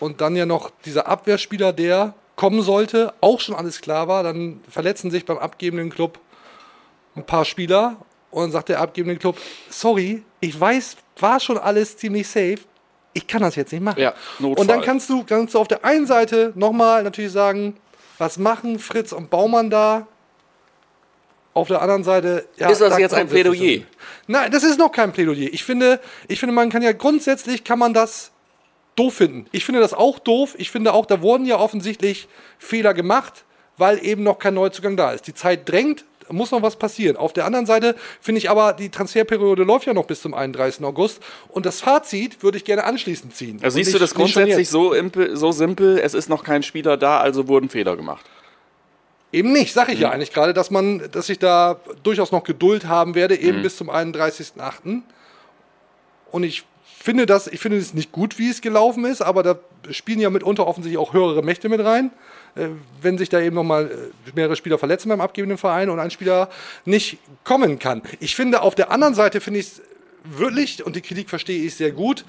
Und dann ja noch dieser Abwehrspieler, der kommen sollte, auch schon alles klar war. Dann verletzen sich beim abgebenden Club ein paar Spieler. Und dann sagt der abgebende Club, sorry, ich weiß, war schon alles ziemlich safe. Ich kann das jetzt nicht machen. Ja, und dann kannst du, kannst du auf der einen Seite nochmal natürlich sagen, was machen Fritz und Baumann da? Auf der anderen Seite, ja, Ist das da jetzt ein Plädoyer? Nein, das ist noch kein Plädoyer. Ich finde, ich finde, man kann ja grundsätzlich kann man das doof finden. Ich finde das auch doof. Ich finde auch, da wurden ja offensichtlich Fehler gemacht, weil eben noch kein Neuzugang da ist. Die Zeit drängt, da muss noch was passieren. Auf der anderen Seite finde ich aber, die Transferperiode läuft ja noch bis zum 31. August und das Fazit würde ich gerne anschließend ziehen. Also siehst du nicht- das nicht schon grundsätzlich so, imp- so simpel, es ist noch kein Spieler da, also wurden Fehler gemacht. Eben nicht, sage ich Mhm. ja eigentlich gerade, dass man, dass ich da durchaus noch Geduld haben werde, eben Mhm. bis zum 31.08. Und ich finde das, ich finde es nicht gut, wie es gelaufen ist, aber da spielen ja mitunter offensichtlich auch höhere Mächte mit rein. Äh, wenn sich da eben nochmal äh, mehrere Spieler verletzen beim abgebenden Verein und ein Spieler nicht kommen kann. Ich finde, auf der anderen Seite finde ich es wirklich, und die Kritik verstehe ich sehr gut,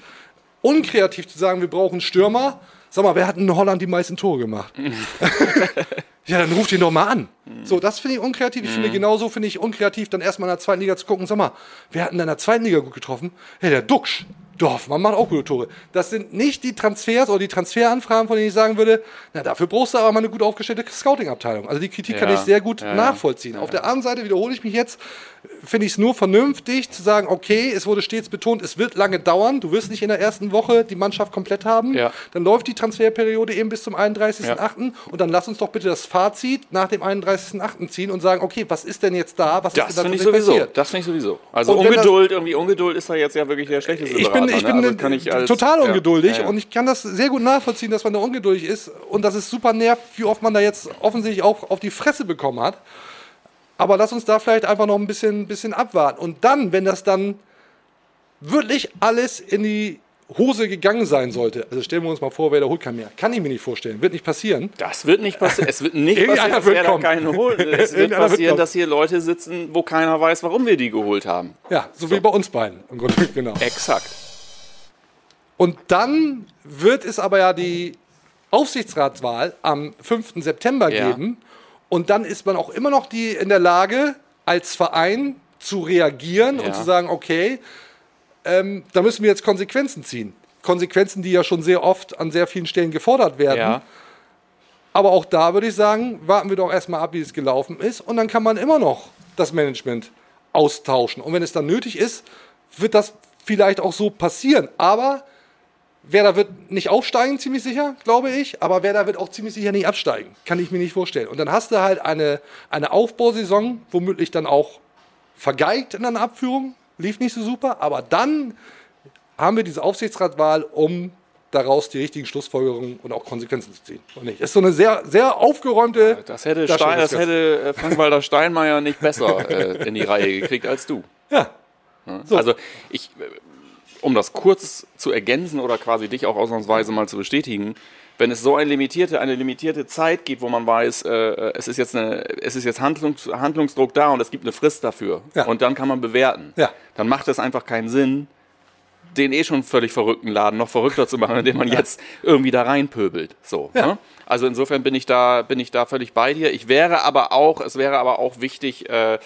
unkreativ zu sagen, wir brauchen Stürmer. Sag mal, wer hat in Holland die meisten Tore gemacht? Ja, dann ruft ihn doch mal an. So, das finde ich unkreativ. Ich finde genauso finde ich unkreativ, dann erstmal in der zweiten Liga zu gucken. Sag mal, wer hat denn in der zweiten Liga gut getroffen? Ja, der Duxch. Dorfmann macht auch gute Tore. Das sind nicht die Transfers oder die Transferanfragen, von denen ich sagen würde, na, dafür brauchst du aber mal eine gut aufgestellte Scouting-Abteilung. Also die Kritik kann Ja, ich sehr gut ja, ja. nachvollziehen. Auf der anderen Seite wiederhole ich mich jetzt, finde ich es nur vernünftig zu sagen, okay, es wurde stets betont, es wird lange dauern, du wirst nicht in der ersten Woche die Mannschaft komplett haben. Ja. Dann läuft die Transferperiode eben bis zum 31.08. und dann lass uns doch bitte das Fazit nach dem 31.08. ziehen und sagen, okay, was ist denn jetzt da, was Das ist denn finde ich sowieso. passiert? Das finde ich sowieso. Also Und wenn das- Ungeduld, irgendwie Ungeduld ist da jetzt ja wirklich der schlechteste Ich bin, ich ne? bin also kann ich als, total ja, ungeduldig ja, ja. und ich kann das sehr gut nachvollziehen, dass man da ungeduldig ist und dass es super nervt, wie oft man da jetzt offensichtlich auch auf die Fresse bekommen hat. Aber lass uns da vielleicht einfach noch ein bisschen, bisschen abwarten. Und dann, wenn das dann wirklich alles in die Hose gegangen sein sollte, also stellen wir uns mal vor, wer da holt keinen mehr. Kann ich mir nicht vorstellen. Wird nicht passieren. Das wird nicht passieren. Es wird nicht passieren, dass wird keinen holen. Es wird passieren, dass hier Leute sitzen, wo keiner weiß, warum wir die geholt haben. Ja, so, wie bei uns beiden. Im Grunde, genau. Exakt. Und dann wird es aber ja die Aufsichtsratswahl am 5. September Ja. geben. Und dann ist man auch immer noch die in der Lage, als Verein zu reagieren Ja. und zu sagen, okay, ähm, da müssen wir jetzt Konsequenzen ziehen. Konsequenzen, die ja schon sehr oft an sehr vielen Stellen gefordert werden. Ja. Aber auch da würde ich sagen, warten wir doch erstmal ab, wie es gelaufen ist. Und dann kann man immer noch das Management austauschen. Und wenn es dann nötig ist, wird das vielleicht auch so passieren. Aber Werder wird nicht aufsteigen, ziemlich sicher, glaube ich. Aber Werder wird auch ziemlich sicher nicht absteigen. Kann ich mir nicht vorstellen. Und dann hast du halt eine, eine Aufbausaison, womöglich dann auch vergeigt in einer Abführung. Lief nicht so super. Aber dann haben wir diese Aufsichtsratwahl, um daraus die richtigen Schlussfolgerungen und auch Konsequenzen zu ziehen. Und nicht. Ist so eine sehr, sehr aufgeräumte. Das hätte, Stein, das hätte äh, Frank-Walter Steinmeier nicht besser äh, in die Reihe gekriegt als du. Ja. So. Also ich, äh, um das kurz zu ergänzen oder quasi dich auch ausnahmsweise mal zu bestätigen, wenn es so eine limitierte, eine limitierte Zeit gibt, wo man weiß, äh, es ist jetzt, eine, es ist jetzt Handlungs, Handlungsdruck da und es gibt eine Frist dafür Ja. und dann kann man bewerten, Ja. dann macht es einfach keinen Sinn, den eh schon völlig verrückten Laden noch verrückter zu machen, indem man jetzt irgendwie da reinpöbelt. So, Ja. ne? Also insofern bin ich da, bin ich da völlig bei dir. Ich wäre aber auch, es wäre aber auch wichtig, äh,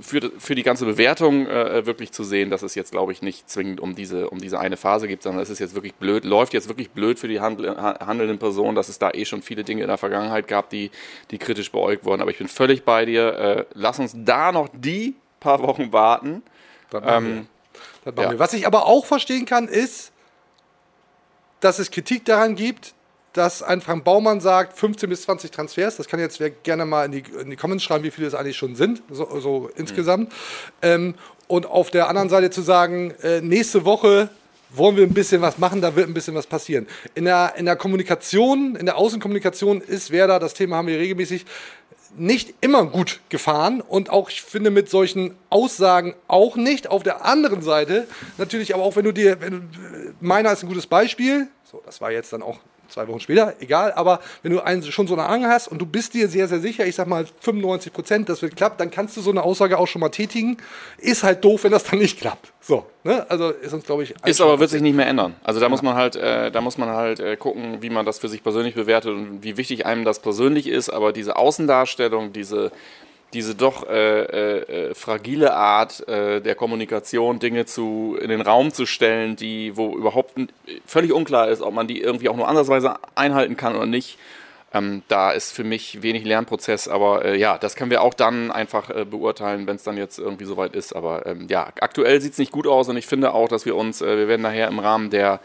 für, für die ganze Bewertung äh, wirklich zu sehen, dass es jetzt, glaube ich, nicht zwingend um diese, um diese eine Phase gibt, sondern es ist jetzt wirklich blöd, läuft jetzt wirklich blöd für die handel, ha- handelnden Personen, dass es da eh schon viele Dinge in der Vergangenheit gab, die, die kritisch beäugt wurden. Aber ich bin völlig bei dir. Äh, lass uns da noch die paar Wochen warten. Ähm, ja. Was ich aber auch verstehen kann, ist, dass es Kritik daran gibt, dass ein Frank Baumann sagt, 15 bis 20 Transfers. Das kann jetzt wer gerne mal in die, in die Comments schreiben, wie viele es eigentlich schon sind, so, so insgesamt. Ähm, und auf der anderen Seite zu sagen, äh, nächste Woche wollen wir ein bisschen was machen, da wird ein bisschen was passieren. In der, in der Kommunikation, in der Außenkommunikation ist Werder, das Thema haben wir regelmäßig, nicht immer gut gefahren und auch, ich finde, mit solchen Aussagen auch nicht. Auf der anderen Seite, natürlich aber auch, wenn du dir, wenn du, meiner ist ein gutes Beispiel, so, das war jetzt dann auch zwei Wochen später, egal, aber wenn du einen, schon so eine Angel hast und du bist dir sehr, sehr sicher, ich sag mal 95 Prozent, das wird klappt, dann kannst du so eine Aussage auch schon mal tätigen. Ist halt doof, wenn das dann nicht klappt. So, ne? Also ist uns, glaube ich, Ist aber wird sich nicht mehr ändern. Also da muss man halt, äh, da muss man halt äh, gucken, wie man das für sich persönlich bewertet und wie wichtig einem das persönlich ist. Aber diese Außendarstellung, diese diese doch äh, äh, äh, fragile Art äh, der Kommunikation, Dinge zu, in den Raum zu stellen, die, wo überhaupt völlig unklar ist, ob man die irgendwie auch nur andersweise einhalten kann oder nicht. Ähm, da ist für mich wenig Lernprozess, aber äh, ja, das können wir auch dann einfach äh, beurteilen, wenn es dann jetzt irgendwie soweit ist. Aber ähm, ja, aktuell sieht es nicht gut aus und ich finde auch, dass wir uns, äh, wir werden nachher im Rahmen der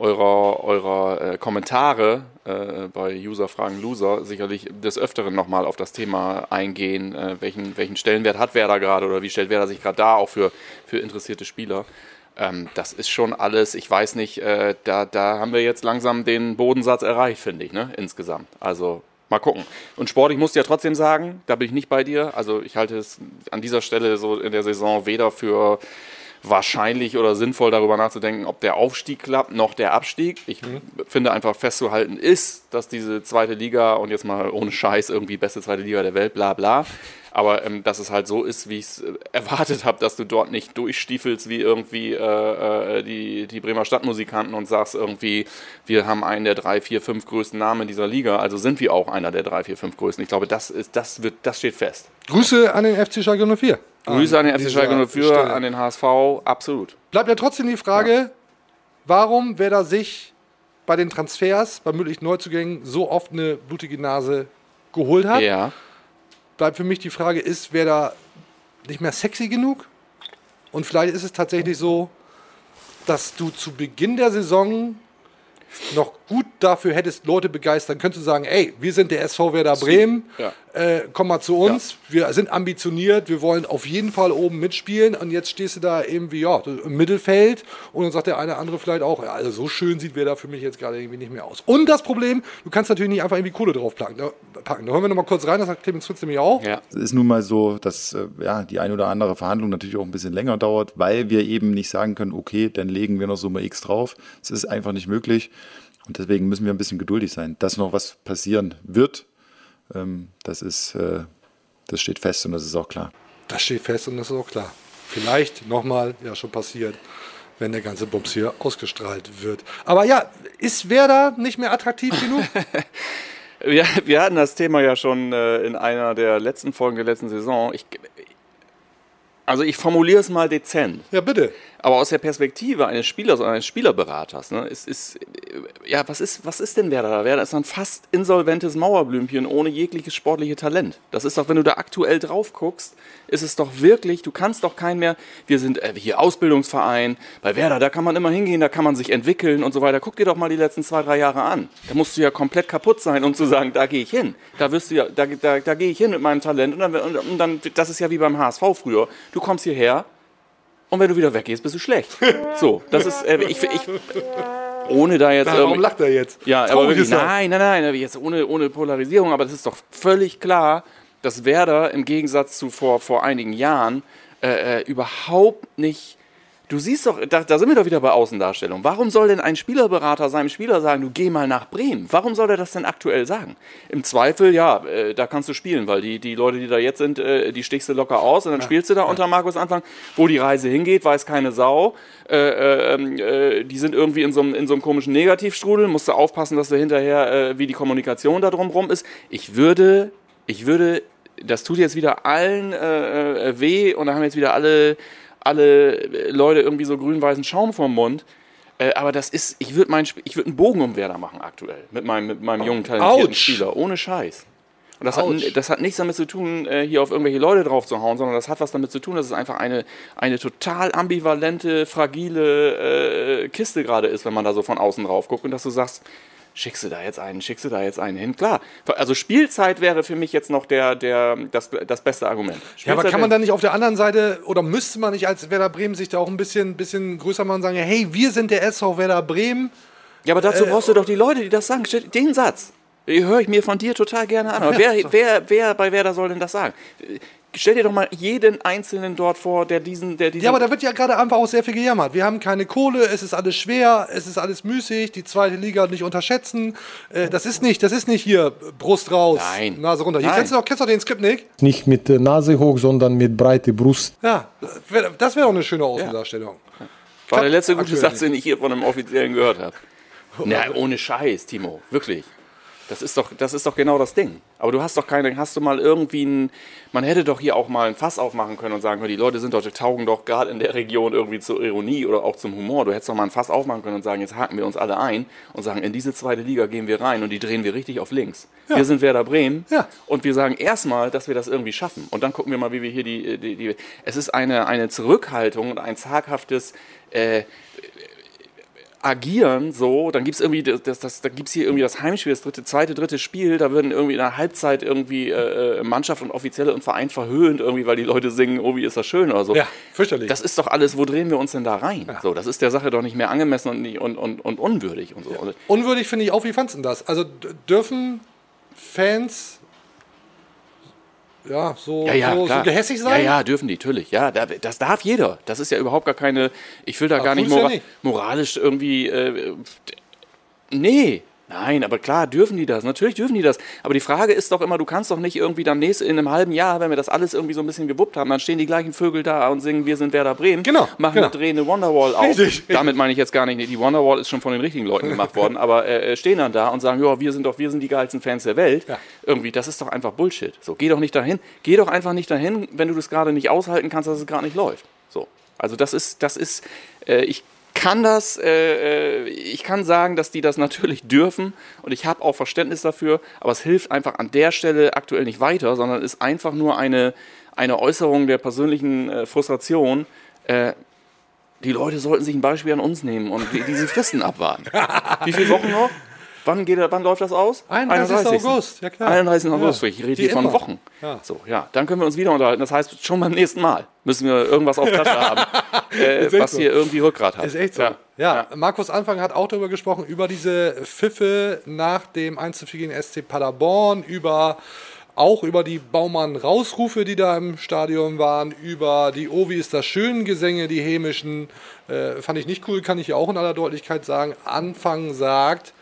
eurer, eurer äh, Kommentare äh, bei User Fragen Loser sicherlich des Öfteren nochmal auf das Thema eingehen, äh, welchen, welchen Stellenwert hat Werder gerade oder wie stellt Werder sich gerade da, auch für, für interessierte Spieler. Ähm, das ist schon alles, ich weiß nicht, äh, da, da haben wir jetzt langsam den Bodensatz erreicht, finde ich, ne, insgesamt. Also mal gucken. Und Sport, ich muss dir ja trotzdem sagen, da bin ich nicht bei dir. Also ich halte es an dieser Stelle so in der Saison weder für wahrscheinlich oder sinnvoll darüber nachzudenken, ob der Aufstieg klappt, noch der Abstieg. Ich finde einfach festzuhalten ist, dass diese zweite Liga und jetzt mal ohne Scheiß irgendwie beste zweite Liga der Welt, bla bla. Aber ähm, dass es halt so ist, wie ich es äh, erwartet habe, dass du dort nicht durchstiefelst wie irgendwie äh, äh, die, die Bremer Stadtmusikanten und sagst irgendwie, wir haben einen der drei, vier, fünf größten Namen in dieser Liga, also sind wir auch einer der drei, vier, fünf größten. Ich glaube, das ist, das wird, das steht fest. Grüße an den FC Schalke 04. Grüße an den FC Schalke 04, Stelle. an den HSV, absolut. Bleibt ja trotzdem die Frage, warum Werder sich bei den Transfers, bei möglichen Neuzugängen so oft eine blutige Nase geholt hat. Ja. Bleibt für mich die Frage, ist Werder nicht mehr sexy genug? Und vielleicht ist es tatsächlich so, dass du zu Beginn der Saison noch gut dafür hättest Leute begeistern, könntest du sagen, ey, wir sind der SV Werder Bremen, Ja. Äh, komm mal zu uns, wir sind ambitioniert, wir wollen auf jeden Fall oben mitspielen und jetzt stehst du da irgendwie, ja, im Mittelfeld und dann sagt der eine andere vielleicht auch, ja, also so schön sieht Werder für mich jetzt gerade irgendwie nicht mehr aus. Und das Problem, du kannst natürlich nicht einfach irgendwie Kohle drauf packen. Da, packen. da hören wir nochmal kurz rein, das sagt Clemens Fritz nämlich auch. Ja. Es ist nun mal so, dass äh, ja, die ein oder andere Verhandlung natürlich auch ein bisschen länger dauert, weil wir eben nicht sagen können, okay, dann legen wir noch Summe X drauf. Es ist einfach nicht möglich. Und deswegen müssen wir ein bisschen geduldig sein. Dass noch was passieren wird, das, ist, äh, das steht fest und das ist auch klar. Das steht fest und das ist auch klar. Vielleicht nochmal, ja schon passiert, wenn der ganze Bums hier ausgestrahlt wird. Aber ja, ist Werder nicht mehr attraktiv genug? Wir, wir hatten das Thema ja schon äh, in einer der letzten Folgen der letzten Saison. Ich, also ich formuliere es mal dezent. ja, bitte. Aber aus der Perspektive eines Spielers oder eines Spielerberaters, ne, ist, ist, ja, was ist, was ist denn Werder da? Werder ist ein fast insolventes Mauerblümchen ohne jegliches sportliche Talent. Das ist doch, wenn du da aktuell drauf guckst, ist es doch wirklich, du kannst doch keinen mehr, wir sind äh, hier Ausbildungsverein, bei Werder, da kann man immer hingehen, da kann man sich entwickeln und so weiter. Guck dir doch mal die letzten zwei, drei Jahre an. Da musst du ja komplett kaputt sein, um zu sagen, da gehe ich hin. Da wirst du ja, da, da, da gehe ich hin mit meinem Talent und dann, und dann, das ist ja wie beim HSV früher. Du kommst hierher, und wenn du wieder weggehst, bist du schlecht. So, das ist, äh, ich, ich, ohne da jetzt Warum irgendwie- lacht er jetzt? ja, aber Traurig wirklich, ist er. nein, nein, nein, jetzt ohne, ohne Polarisierung, aber das ist doch völlig klar, dass Werder im Gegensatz zu vor, vor einigen Jahren äh, äh, überhaupt nicht. Du siehst doch, da, da sind wir doch wieder bei Außendarstellung. Warum soll denn ein Spielerberater seinem Spieler sagen, du geh mal nach Bremen? Warum soll er das denn aktuell sagen? Im Zweifel, ja, äh, da kannst du spielen, weil die, die Leute, die da jetzt sind, äh, die stichst du locker aus und dann spielst du da unter Markus Anfang. Wo die Reise hingeht, weiß keine Sau. Äh, äh, ähm, äh, die sind irgendwie in so, einem, in so einem komischen Negativstrudel. Musst du aufpassen, dass du hinterher, äh, wie die Kommunikation da drumrum ist. Ich würde, ich würde, das tut jetzt wieder allen äh, äh, weh und da haben jetzt wieder alle, alle Leute irgendwie so grün-weißen Schaum vorm Mund. Äh, aber das ist, ich würde würde einen Bogen um Werder machen aktuell mit meinem, mit meinem jungen talentierten Autsch. Spieler, ohne Scheiß. Und das Autsch. hat, das hat nichts damit zu tun, äh, hier auf irgendwelche Leute drauf zu hauen, sondern das hat was damit zu tun, dass es einfach eine, eine total ambivalente, fragile äh, Kiste gerade ist, wenn man da so von außen drauf guckt und dass du sagst, schickst du da jetzt einen, schickst du da jetzt einen hin? Klar, also Spielzeit wäre für mich jetzt noch der, der, das, das beste Argument. Ja, aber Spielzeit kann man dann nicht auf der anderen Seite oder müsste man nicht als Werder Bremen sich da auch ein bisschen, bisschen größer machen und sagen, hey, wir sind der SV Werder Bremen. Ja, aber dazu Äh, brauchst du doch die Leute, die das sagen. Den Satz höre ich mir von dir total gerne an. Aber wer, wer, wer bei Werder soll denn das sagen? Stell dir doch mal jeden Einzelnen dort vor, der diesen, der diesen. Ja, aber da wird ja gerade einfach auch sehr viel gejammert. Wir haben keine Kohle, es ist alles schwer, es ist alles müßig, die zweite Liga nicht unterschätzen. Äh, das ist nicht, das ist nicht hier Brust raus, Nein. Nase runter. Hier Nein. kennst du doch, kennst du doch den Skriptnik? Nicht mit der Nase hoch, sondern mit breiter Brust. Ja, wär- das wäre doch eine schöne Außendarstellung. war der letzte gute Satz, nicht. den ich hier von einem Offiziellen gehört habe. Na, ohne Scheiß, Timo. Wirklich. Das ist, doch, das ist doch genau das Ding. Aber du hast doch keine, hast du mal irgendwie ein, man hätte doch hier auch mal ein Fass aufmachen können und sagen die Leute sind doch, die taugen doch gerade in der Region irgendwie zur Ironie oder auch zum Humor. Du hättest doch mal ein Fass aufmachen können und sagen, jetzt haken wir uns alle ein und sagen, in diese zweite Liga gehen wir rein und die drehen wir richtig auf links. Wir sind Werder Bremen Ja. und wir sagen erstmal, dass wir das irgendwie schaffen. Und dann gucken wir mal, wie wir hier die, die, die es ist eine, eine Zurückhaltung und ein zaghaftes, äh, agieren so, dann gibt es irgendwie das, das, dann gibt's hier irgendwie das Heimspiel, das dritte, zweite, dritte Spiel, da werden irgendwie in der Halbzeit irgendwie äh, Mannschaft und Offizielle und Verein verhöhnt, irgendwie, weil die Leute singen, oh, wie ist das schön oder so. Ja, fürchterlich. Das ist doch alles, wo drehen wir uns denn da rein? So, das ist der Sache doch nicht mehr angemessen und, und, und, und unwürdig und so. Und Unwürdig finde ich auch, wie fandst du das? Also dürfen Fans ja, so, Ja, ja, so, so gehässig sein? Ja, ja, dürfen die, natürlich. Ja, da- das darf jeder. Das ist ja überhaupt gar keine. Ich will da Aber gar nicht, mora nicht. moralisch irgendwie. Äh, nee. Nein, aber klar, dürfen die das. Natürlich dürfen die das. Aber die Frage ist doch immer, du kannst doch nicht irgendwie dann nächst, in einem halben Jahr, wenn wir das alles irgendwie so ein bisschen gewuppt haben, dann stehen die gleichen Vögel da und singen, wir sind Werder Bremen. Genau, Machen genau. eine drehende Wonderwall auf. Richtig. Damit meine ich jetzt gar nicht, die Wonderwall ist schon von den richtigen Leuten gemacht worden, aber äh, stehen dann da und sagen, ja, wir sind doch, wir sind die geilsten Fans der Welt. Ja. Irgendwie, das ist doch einfach Bullshit. So, geh doch nicht dahin. Geh doch einfach nicht dahin, wenn du das gerade nicht aushalten kannst, dass es gerade nicht läuft. So. Also das ist, das ist, äh, ich kann das, äh, äh, ich kann sagen, dass die das natürlich dürfen und ich habe auch Verständnis dafür, aber es hilft einfach an der Stelle aktuell nicht weiter, sondern ist einfach nur eine, eine Äußerung der persönlichen äh, Frustration. Äh, die Leute sollten sich ein Beispiel an uns nehmen und diese Fristen abwarten. Wie viele Wochen noch? Wann, geht, wann läuft das aus? 31. August, ja klar. 31. August, ich rede hier von. Wochen. Ja. So, ja, dann können wir uns wieder unterhalten. Das heißt, schon beim nächsten Mal müssen wir irgendwas auf Tasche haben, äh, was so. hier irgendwie Rückgrat hat. Ist echt so. Ja. Ja, Markus Anfang hat auch darüber gesprochen, über diese Pfiffe nach dem 1 zu 4 gegen SC Paderborn, über auch über die Baumann-Rausrufe, die da im Stadion waren, über die Oh, wie ist das schön Gesänge, die hämischen. Äh, fand ich nicht cool, kann ich ja auch in aller Deutlichkeit sagen. Anfang sagt,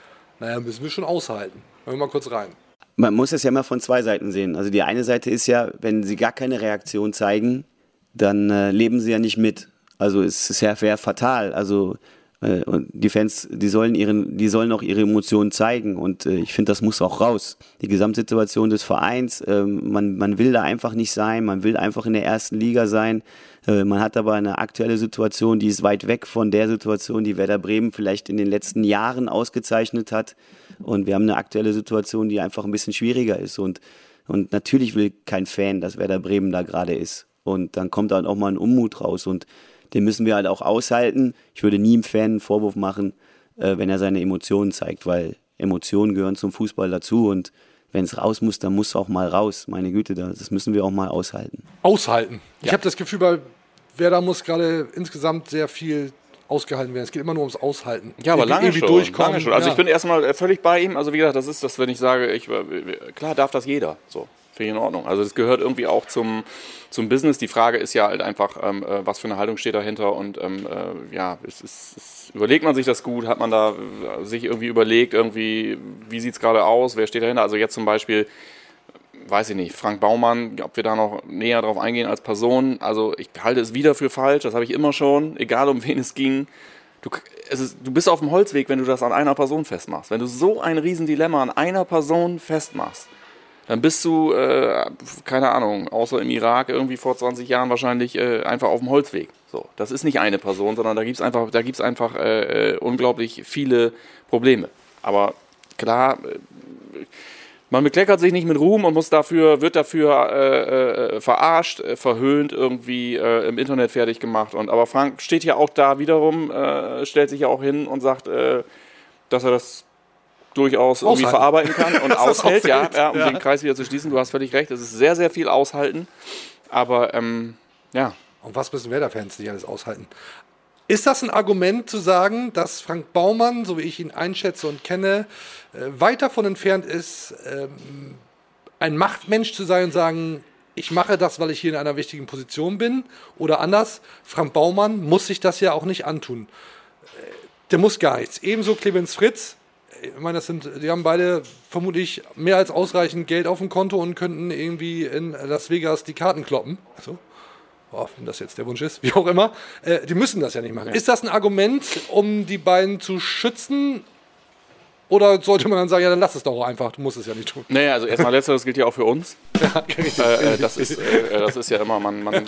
naja, müssen wir schon aushalten. Hören wir mal kurz rein. Man muss es ja mal von zwei Seiten sehen. Also die eine Seite ist ja, wenn sie gar keine Reaktion zeigen, dann äh, leben sie ja nicht mit. Also es ist ja fatal. Also äh, und die Fans, die sollen ihren, die sollen auch ihre Emotionen zeigen und äh, ich finde, das muss auch raus. Die Gesamtsituation des Vereins, ähm, man, man will da einfach nicht sein, man will einfach in der ersten Liga sein. Äh, man hat aber eine aktuelle Situation, die ist weit weg von der Situation, die Werder Bremen vielleicht in den letzten Jahren ausgezeichnet hat. Und wir haben eine aktuelle Situation, die einfach ein bisschen schwieriger ist. Und, und natürlich will kein Fan, dass Werder Bremen da gerade ist. Und dann kommt dann auch mal ein Unmut raus. Und den müssen wir halt auch aushalten. Ich würde nie einem Fan einen Vorwurf machen, äh, wenn er seine Emotionen zeigt, weil Emotionen gehören zum Fußball dazu. Und wenn es raus muss, dann muss es auch mal raus. Meine Güte, das müssen wir auch mal aushalten. Aushalten. Ich habe das Gefühl, bei Werder muss gerade insgesamt sehr viel ausgehalten werden. Es geht immer nur ums Aushalten. Ja, aber Irgendwie- lange schon, durchkommen. lange schon. Also ja. ich bin erstmal völlig bei ihm. Also wie gesagt, das ist das, wenn ich sage, ich, äh, klar darf das jeder. So, finde in Ordnung. Also das gehört irgendwie auch zum, zum Business. Die Frage ist ja halt einfach, ähm, äh, was für eine Haltung steht dahinter und ähm, äh, ja, es ist, es, überlegt man sich das gut? Hat man da äh, sich irgendwie überlegt, irgendwie, wie sieht es gerade aus? Wer steht dahinter? Also jetzt zum Beispiel weiß ich nicht, Frank Baumann, ob wir da noch näher drauf eingehen als Person. Also ich halte es wieder für falsch, das habe ich immer schon, egal um wen es ging. Du, es ist, du bist auf dem Holzweg, wenn du das an einer Person festmachst. Wenn du so ein Riesendilemma an einer Person festmachst, dann bist du, äh, keine Ahnung, außer im Irak irgendwie vor 20 Jahren wahrscheinlich äh, einfach auf dem Holzweg. So, das ist nicht eine Person, sondern da gibt es einfach, da gibt's einfach äh, äh, unglaublich viele Probleme. Aber klar, äh, man bekleckert sich nicht mit Ruhm und muss dafür, wird dafür äh, verarscht, verhöhnt, irgendwie im Internet fertig gemacht. Und, aber Frank steht ja auch da wiederum, stellt sich ja auch hin und sagt, dass er das durchaus irgendwie Aushalten. verarbeiten kann und aushält, ja, ja, um ja. den Kreis wieder zu schließen. Du hast völlig recht, es ist sehr, sehr viel aushalten. Aber ähm, ja, Und was müssen Werder-Fans nicht alles aushalten? Ist das ein Argument zu sagen, dass Frank Baumann, so wie ich ihn einschätze und kenne, äh, weit davon entfernt ist, ähm, ein Machtmensch zu sein und sagen, ich mache das, weil ich hier in einer wichtigen Position bin? Oder anders, Frank Baumann muss sich das ja auch nicht antun. Äh, Der muss gar nichts. Ebenso Clemens Fritz. Ich meine, das sind, die haben beide vermutlich mehr als ausreichend Geld auf dem Konto und könnten irgendwie in Las Vegas die Karten kloppen. So. Oh, wenn das jetzt der Wunsch ist, wie auch immer, äh, die müssen das ja nicht machen. Ist das ein Argument, um die beiden zu schützen? Oder sollte man dann sagen, ja, dann lass es doch einfach, du musst es ja nicht tun. naja, also erstmal letzteres gilt ja auch für uns. Ja, richtig. Äh, äh, das, ist, äh, das ist ja immer, man, man,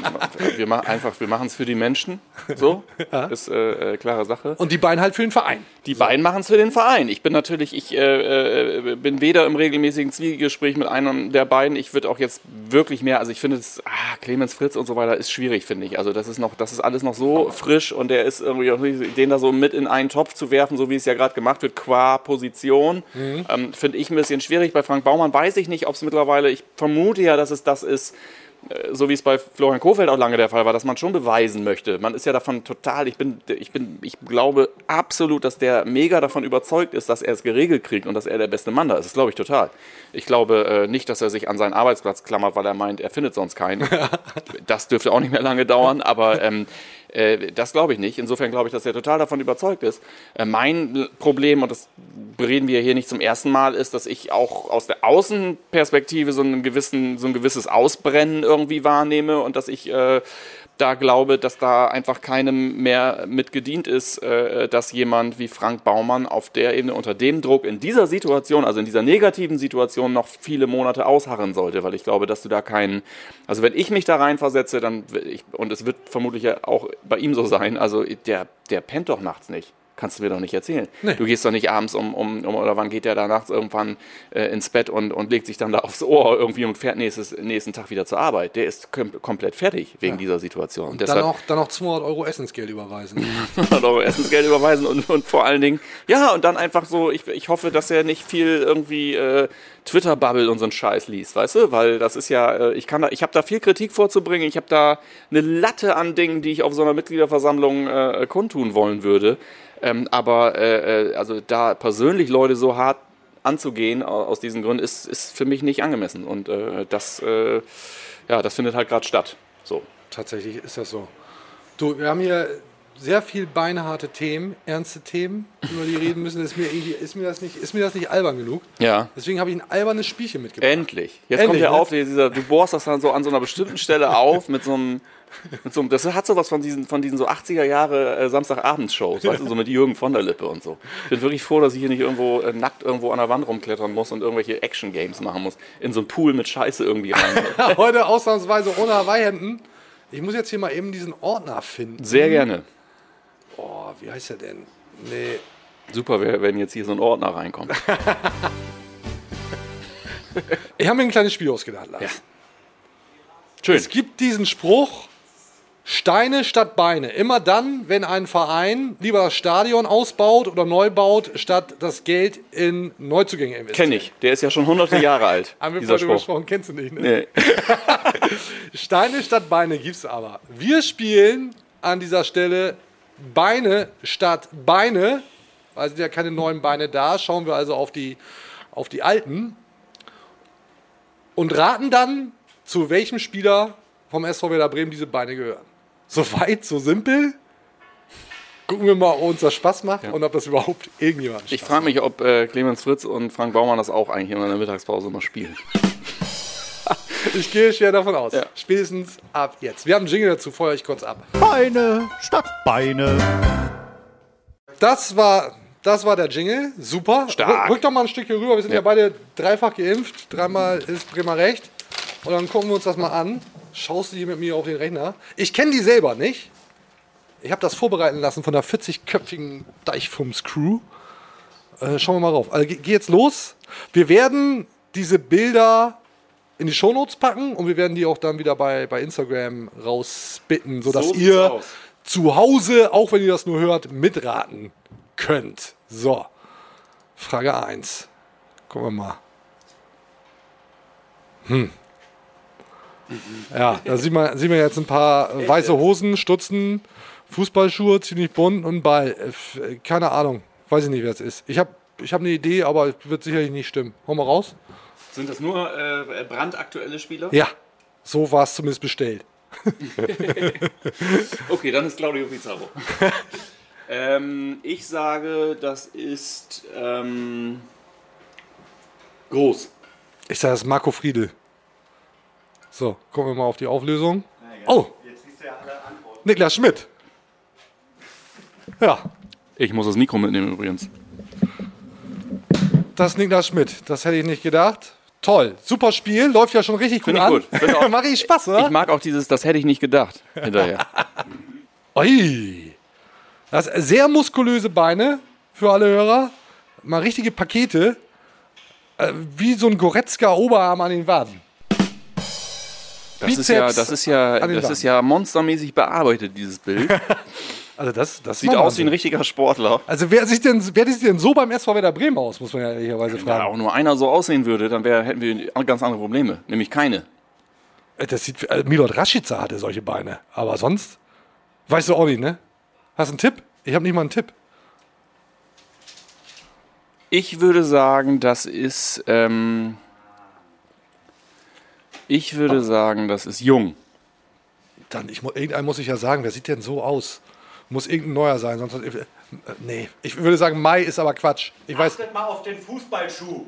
wir machen einfach, wir machen es für die Menschen. So, ist äh, äh, klare Sache. Und die beiden halt für den Verein. Die beiden machen es für den Verein. Ich bin natürlich, ich äh, bin weder im regelmäßigen Zwiegespräch mit einem der beiden. Ich würde auch jetzt wirklich mehr, also ich finde es, ah, Clemens Fritz und so weiter ist schwierig, finde ich. Also das ist noch, das ist alles noch so frisch und der ist irgendwie, auch nicht- den da so mit in einen Topf zu werfen, so wie es ja gerade gemacht wird, qua Position, ähm, finde ich ein bisschen schwierig. Bei Frank Baumann weiß ich nicht, ob es mittlerweile, ich vermute ja, dass es das ist, äh, so wie es bei Florian Kohfeldt auch lange der Fall war, dass man schon beweisen möchte. Man ist ja davon total, ich bin, ich bin, ich glaube absolut, dass der mega davon überzeugt ist, dass er es geregelt kriegt und dass er der beste Mann da ist. Das glaube ich total. Ich glaube äh, nicht, dass er sich an seinen Arbeitsplatz klammert, weil er meint, er findet sonst keinen. das dürfte auch nicht mehr lange dauern, aber ähm, äh, das glaube ich nicht. Insofern glaube ich, dass er total davon überzeugt ist. Äh, mein Problem, und das bereden wir hier nicht zum ersten Mal, ist, dass ich auch aus der Außenperspektive so, einen gewissen, so ein gewisses Ausbrennen irgendwie wahrnehme und dass ich äh, da glaube, dass da einfach keinem mehr mit gedient ist, äh, dass jemand wie Frank Baumann auf der Ebene unter dem Druck in dieser Situation, also in dieser negativen Situation, noch viele Monate ausharren sollte, weil ich glaube, dass du da keinen, also wenn ich mich da reinversetze, dann, ich, und es wird vermutlich ja auch bei ihm so sein, also der, der pennt doch nachts nicht. Kannst du mir doch nicht erzählen. Nee. Du gehst doch nicht abends um, um, um oder wann geht der da nachts irgendwann äh, ins Bett und, und legt sich dann da aufs Ohr irgendwie und fährt nächstes, nächsten Tag wieder zur Arbeit. Der ist kom komplett fertig wegen dieser Situation. Und Dann deshalb auch, dann auch 200 Euro Essensgeld überweisen. 100 Euro Essensgeld überweisen und, und vor allen Dingen, ja, und dann einfach so, ich, ich hoffe, dass er nicht viel irgendwie äh, Twitter-Bubble und so einen Scheiß liest, weißt du? Weil das ist ja, äh, ich kann da, ich habe da viel Kritik vorzubringen, ich habe da eine Latte an Dingen, die ich auf so einer Mitgliederversammlung äh, kundtun wollen würde. Ähm, aber äh, äh, also da persönlich Leute so hart anzugehen au- aus diesen Gründen ist, ist für mich nicht angemessen. Und äh, das, äh, ja, das findet halt gerade statt. So. Tatsächlich ist das so. Du, wir haben hier sehr viel beinharte Themen, ernste Themen, über die reden müssen. Ist mir, irgendwie, ist mir, das, nicht, ist mir das nicht albern genug? Ja. Deswegen habe ich ein albernes Spielchen mitgebracht. Endlich. Jetzt Endlich, kommt der ne? auf, dieser, du bohrst das dann so an so einer bestimmten Stelle auf mit so einem. So das hat sowas von diesen, von diesen so 80er Jahre äh, Samstagabendshows, weißt du, so mit Jürgen von der Lippe und so. Ich bin wirklich froh, dass ich hier nicht irgendwo äh, nackt irgendwo an der Wand rumklettern muss und irgendwelche Action-Games machen muss. In so einen Pool mit Scheiße irgendwie rein. Heute ausnahmsweise ohne Hawaii-Hemden. Ich muss jetzt hier mal eben diesen Ordner finden. Sehr gerne. Oh, wie heißt der denn? Nee. Super wäre, wenn jetzt hier so ein Ordner reinkommt. Ich habe mir ein kleines Spiel ausgedacht, Lars. Schön. Es gibt diesen Spruch, Steine statt Beine. Immer dann, wenn ein Verein lieber das Stadion ausbaut oder neu baut, statt das Geld in Neuzugänge investiert. Kenn ich. Der ist ja schon hunderte Jahre alt. Haben wir vorhin gesprochen, kennst du nicht, ne? Nee. Steine statt Beine gibt's aber. Wir spielen an dieser Stelle Beine statt Beine, weil sind ja keine neuen Beine da. Schauen wir also auf die, auf die alten und raten dann, zu welchem Spieler vom SV Werder Bremen diese Beine gehören. So weit, so simpel. Gucken wir mal, ob uns das Spaß macht und ob das überhaupt irgendjemand Ich Spaß frage mich, ob äh, Clemens Fritz und Frank Baumann das auch eigentlich in der Mittagspause mal spielen. Ich gehe schwer davon aus. Ja. Spätestens ab jetzt. Wir haben einen Jingle dazu, feuer ich kurz ab. Beine statt Beine. Das war, das war der Jingle. Super. Stark. Rück, rück doch mal ein Stück hier rüber. Wir sind ja. beide dreifach geimpft. Dreimal ist Bremer recht. Und dann gucken wir uns das mal an. Schaust du hier mit mir auf den Rechner? Ich kenne die selber nicht. Ich habe das vorbereiten lassen von der 40-köpfigen Deichfums-Crew. Äh, schauen wir mal rauf. Also, geh, jetzt los. Wir werden diese Bilder in die Shownotes packen und wir werden die auch dann wieder bei, bei Instagram rausbitten, sodass So ihr aus. zu Hause, auch wenn ihr das nur hört, mitraten könnt. So, Frage 1. Gucken wir mal. Hm. Ja, da sieht man, sieht man jetzt ein paar weiße Hosen, Stutzen, Fußballschuhe, ziemlich bunt und Ball. Äh, Keine Ahnung, weiß ich nicht, wer es ist. Ich habe ich hab eine Idee, aber wird sicherlich nicht stimmen. Hau mal raus. Sind das nur äh, brandaktuelle Spieler? Ja, so war es zumindest bestellt. Okay, dann ist Claudio Pizarro. ähm, ich sage, das ist ähm, groß. Ich sage, das ist Marco Friedel. So, gucken wir mal auf die Auflösung. Oh! Niklas Schmidt. Ja, Ich muss das Mikro mitnehmen übrigens. das ist Niklas Schmidt. Das hätte ich nicht gedacht. Toll, super Spiel, läuft ja schon richtig gut Finde ich an. gut. Macht richtig Spaß, oder? Ich mag auch dieses, das hätte ich nicht gedacht, hinterher. Ui. Das sind sehr muskulöse Beine für alle Hörer. Mal richtige Pakete. Äh, Wie so ein Goretzka-Oberarm an den Waden. Das ist ja, Bizeps das ist ja, das ist ja monstermäßig bearbeitet, dieses Bild. Also das, das Sieht aus wie ein richtiger Sportler. Also wer sieht denn, wer sieht denn so beim SV Werder Bremen aus, muss man ja ehrlicherweise Wenn fragen. auch nur einer so aussehen würde, dann wär, hätten wir ganz andere Probleme. Nämlich keine. Äh, Das sieht, äh, Milot Rashica hatte solche Beine. Aber sonst, weißt du auch nicht, ne? Hast du einen Tipp? Ich habe nicht mal einen Tipp. Ich würde sagen, das ist. Ähm, ich würde sagen, das ist jung. Dann, ich, mu- irgendein muss ich ja sagen, wer sieht denn so aus? Muss irgendein neuer sein, sonst. Äh, nee, ich würde sagen, Mai ist aber Quatsch. Ich weiß, mal auf den Fußballschuh.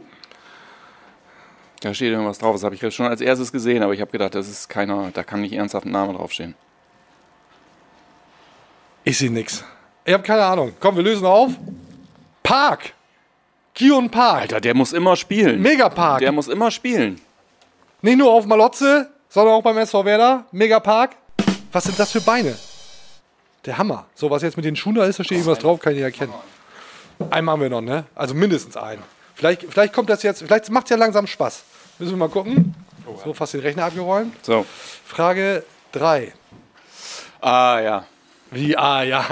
Da steht irgendwas drauf. Das habe ich schon als erstes gesehen, aber ich habe gedacht, das ist keiner, da kann nicht ernsthaft ein Name draufstehen. Ich sehe nix. Ich habe keine Ahnung. Komm, wir lösen auf. Park. Kion Park. Alter, der muss immer spielen. Megapark. Der muss immer spielen. Nicht nur auf Malotze, sondern auch beim SV Werder. Megapark. Was sind das für Beine? Der Hammer. So, was jetzt mit den Schuhen da ist, da steht irgendwas drauf, kann ich nicht erkennen. Einen machen wir noch, ne? Also mindestens einen. Vielleicht, vielleicht kommt das jetzt, vielleicht macht es ja langsam Spaß. Müssen wir mal gucken. So, fast den Rechner abgeräumt. So. Frage 3. Ah, ja. Wie, ah, ja.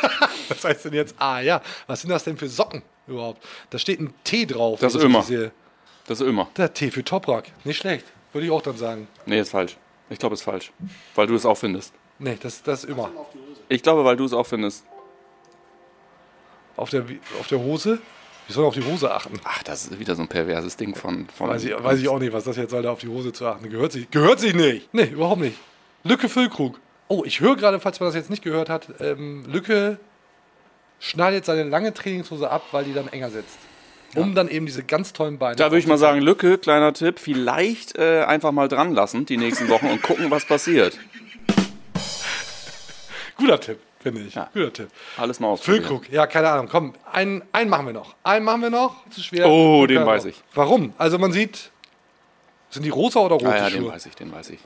Was heißt denn jetzt, ah, ja? Was sind das denn für Socken überhaupt? Da steht ein T drauf. Das ich immer. sehe. Das ist immer. Der T für Toprak. Nicht schlecht. Würde ich auch dann sagen. Nee, ist falsch. Ich glaube, ist falsch. Weil du es auch findest. Nee, das, das ist immer. Ich glaube, weil du es auch findest. Auf der, auf der Hose? Wir sollen auf die Hose achten. Ach, das ist wieder so ein perverses Ding von. von Weiß ich, weiß ich auch nicht, was das jetzt soll, da auf die Hose zu achten. Gehört sich, gehört sich nicht. Nee, überhaupt nicht. Lücke Füllkrug. Oh, ich höre gerade, falls man das jetzt nicht gehört hat, ähm, Lücke schneidet seine lange Trainingshose ab, weil die dann enger sitzt. Um dann eben diese ganz tollen Beine. Da würde ich mal sagen, Lücke, kleiner Tipp, vielleicht äh, einfach mal dran lassen die nächsten Wochen und gucken, was passiert. Guter Tipp, finde ich. Ja. Guter Tipp. Alles mal ausprobieren. Füllkrug, ja, keine Ahnung. Komm, einen, einen machen wir noch. Einen machen wir noch. Zu schwer. Oh, den Ja, weiß ich. Warum? Also man sieht, sind die rosa oder rote Ah ja, den Schuhe? weiß ich, den weiß ich.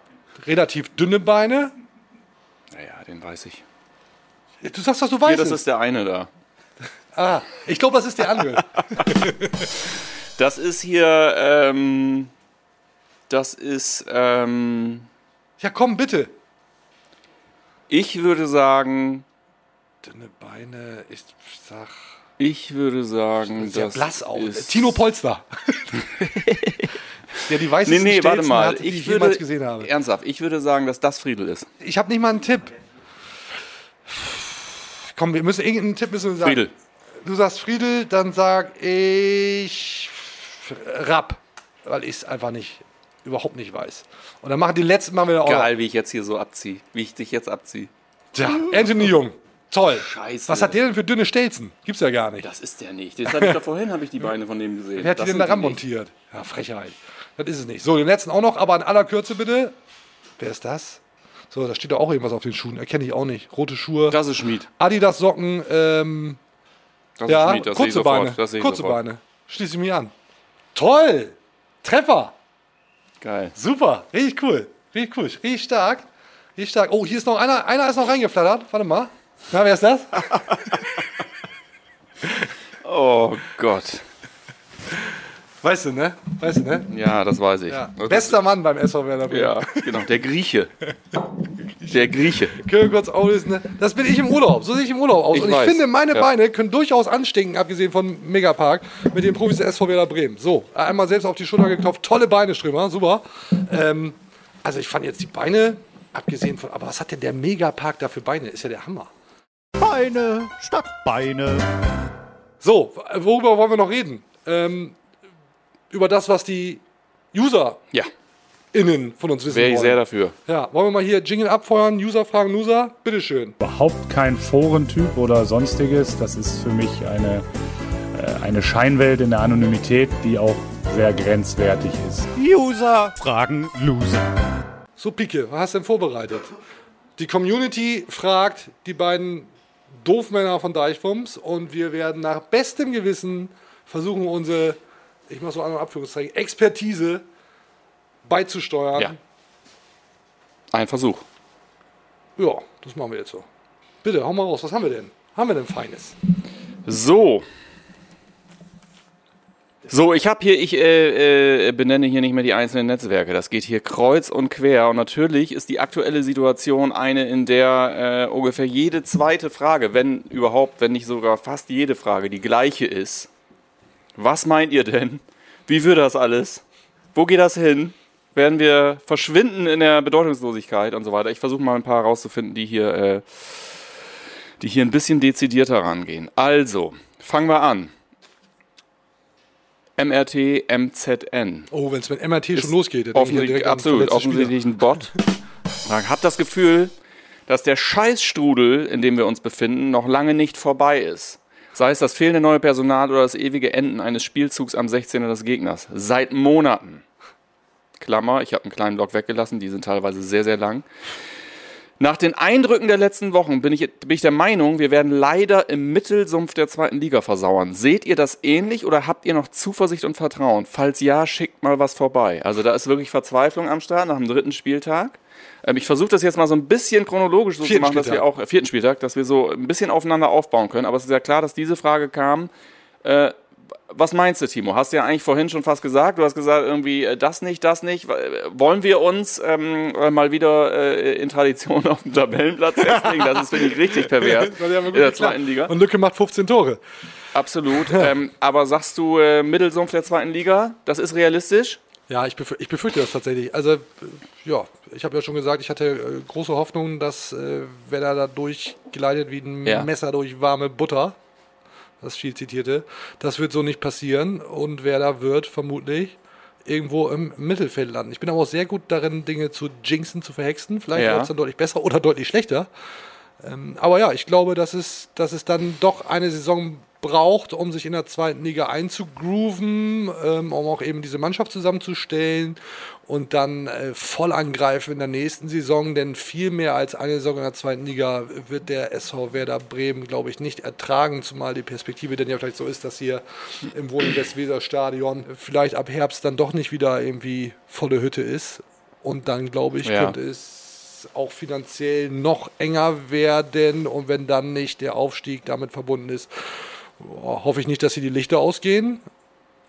Relativ dünne Beine. Naja, den weiß ich. Du sagst, dass du weißt. Hier, das ist der eine da. Ah, ich glaube, das ist der andere. Das ist hier, ähm, das ist, ähm, ja, komm, bitte. ich würde sagen, Dünne Beine, ich sag. ich würde sagen, Sehr das blass auch. ist... Tino Polster. der die Nee, weißesten nee, warte Stelzen mal. hat, die ich, Ich jemals würde, gesehen habe. ernsthaft, ich würde sagen, dass das Friedel ist. Ich habe nicht mal einen Tipp. Komm, wir müssen irgendeinen Tipp müssen wir sagen. Friedel. Du sagst Friedel, dann sag ich Rapp, weil ich es einfach nicht, überhaupt nicht weiß. Und dann machen die letzten Mal wieder auch. Geil, wie ich jetzt hier so abziehe. Wie ich dich jetzt abziehe. Tja, Anthony Jung. Toll. Scheiße. Was hat der denn für dünne Stelzen? Gibt's ja gar nicht. Das ist der nicht. Das habe ich da vorhin, habe ich die Beine von dem gesehen. Wer hat die denn da nicht. montiert? Ja, Frechheit. Das ist es nicht. So, den letzten auch noch, aber in aller Kürze bitte. Wer ist das? So, da steht doch auch irgendwas auf den Schuhen. Erkenne ich auch nicht. Rote Schuhe. Das ist Schmied. Adidas Socken, ähm, Das ja, ist kurze. Beine. Kurze sofort. Beine. Schließe ich mich an. Toll! Treffer! Geil. Super, richtig cool. Richtig cool, richtig stark. Richtig stark. Oh, hier ist noch einer, einer ist noch reingeflattert. Warte mal. Na, wer ist das? Oh Gott. Weißt du, ne? Weißt du, ne? Ja, das weiß ich. Ja. Bester Mann beim SV Werder Bremen. Ja, genau. Der Grieche. Der Grieche. Können wir kurz auflösen, ne? Das bin ich im Urlaub. So sehe ich im Urlaub aus. Ich Und ich weiß. finde, meine Ja. Beine können durchaus anstinken, abgesehen von Megapark, mit den Profis der SV Werder Bremen. So, einmal selbst auf die Schulter geklopft. Tolle Beine, Strömer. Super. Ähm, also, ich fand jetzt die Beine, abgesehen von. Aber was hat denn der Megapark da für Beine? Ist ja der Hammer. Beine statt Beine. So, worüber wollen wir noch reden? Ähm, über das, was die UserInnen Ja, von uns wissen wäre ich wollen. sehr dafür. Ja, wollen wir mal hier Jingle abfeuern? User fragen User? Bitteschön. überhaupt kein Forentyp oder sonstiges. Das ist für mich eine, äh, eine Scheinwelt in der Anonymität, die auch sehr grenzwertig ist. User fragen Loser. So, Pike, was hast du denn vorbereitet? Die Community fragt die beiden Doofmänner von Deichwumms und wir werden nach bestem Gewissen versuchen, unsere, ich mache so an Abführungszeichen, Expertise beizusteuern. Ja. Ein Versuch. ja, das machen wir jetzt so. Bitte, hau mal raus, was haben wir denn? Haben wir denn Feines? So. So, ich habe hier, ich äh, äh, benenne hier nicht mehr die einzelnen Netzwerke. Das geht hier kreuz und quer. Und natürlich ist die aktuelle Situation eine, in der äh, ungefähr jede zweite Frage, wenn überhaupt, wenn nicht sogar fast jede Frage die gleiche ist. Was meint ihr denn? Wie wird das alles? Wo geht das hin? Werden wir verschwinden in der Bedeutungslosigkeit und so weiter? Ich versuche mal ein paar herauszufinden, die hier, äh, die hier ein bisschen dezidierter rangehen. Also, fangen wir an. MRT, MZN. Oh, wenn es mit MRT schon Ist losgeht, dann Offensichtlich, direkt absolut, offensichtlich ein Bot. Ich habe das Gefühl, dass der Scheißstrudel, in dem wir uns befinden, noch lange nicht vorbei ist. Sei es das fehlende neue Personal oder das ewige Enden eines Spielzugs am 16er des Gegners. Seit Monaten. Klammer, ich habe einen kleinen Block weggelassen, die sind teilweise sehr, sehr lang. Nach den Eindrücken der letzten Wochen bin ich, bin ich der Meinung, wir werden leider im Mittelsumpf der zweiten Liga versauern. Seht ihr das ähnlich oder habt ihr noch Zuversicht und Vertrauen? Falls ja, schickt mal was vorbei. Also da ist wirklich Verzweiflung am Start nach dem dritten Spieltag. Ähm, ich versuche das jetzt mal so ein bisschen chronologisch so Vierten zu machen, dass wir Spieltag. auch, äh, vierten Spieltag, dass wir so ein bisschen aufeinander aufbauen können. Aber es ist ja klar, dass diese Frage kam. Äh, was meinst du, Timo? Hast du ja eigentlich vorhin schon fast gesagt. Du hast gesagt, irgendwie äh, das nicht, das nicht. Äh, Wollen wir uns ähm, äh, mal wieder äh, in Tradition auf dem Tabellenplatz festlegen? Das ist, finde ich, richtig pervers in der zweiten Liga. Und Lücke macht 15 Tore. Absolut. ähm, aber sagst du äh, Mittelsumpf der zweiten Liga? Das ist realistisch? Ja, ich, befür ich befürchte das tatsächlich. Also, äh, ja, ich habe ja schon gesagt, ich hatte äh, große Hoffnung, dass äh, Werder da durchgleitet wie ein Ja. Messer durch warme Butter. Das viel zitierte. Das wird so nicht passieren und Werder wird vermutlich irgendwo im Mittelfeld landen. Ich bin aber auch sehr gut darin, Dinge zu jinxen, zu verhexen. Vielleicht Ja. läuft es dann deutlich besser oder deutlich schlechter. Ähm, aber ja, ich glaube, dass es, dass es dann doch eine Saison braucht, um sich in der zweiten Liga einzugrooven, ähm, um auch eben diese Mannschaft zusammenzustellen und dann äh, voll angreifen in der nächsten Saison, denn viel mehr als eine Saison in der zweiten Liga wird der SV Werder Bremen, glaube ich, nicht ertragen, zumal die Perspektive dann ja vielleicht so ist, dass hier im Wohnen-Westweser-Stadion vielleicht ab Herbst dann doch nicht wieder irgendwie volle Hütte ist. Und dann, glaube ich, Ja. könnte es auch finanziell noch enger werden. Und wenn dann nicht der Aufstieg damit verbunden ist, hoffe ich nicht, dass sie die Lichter ausgehen,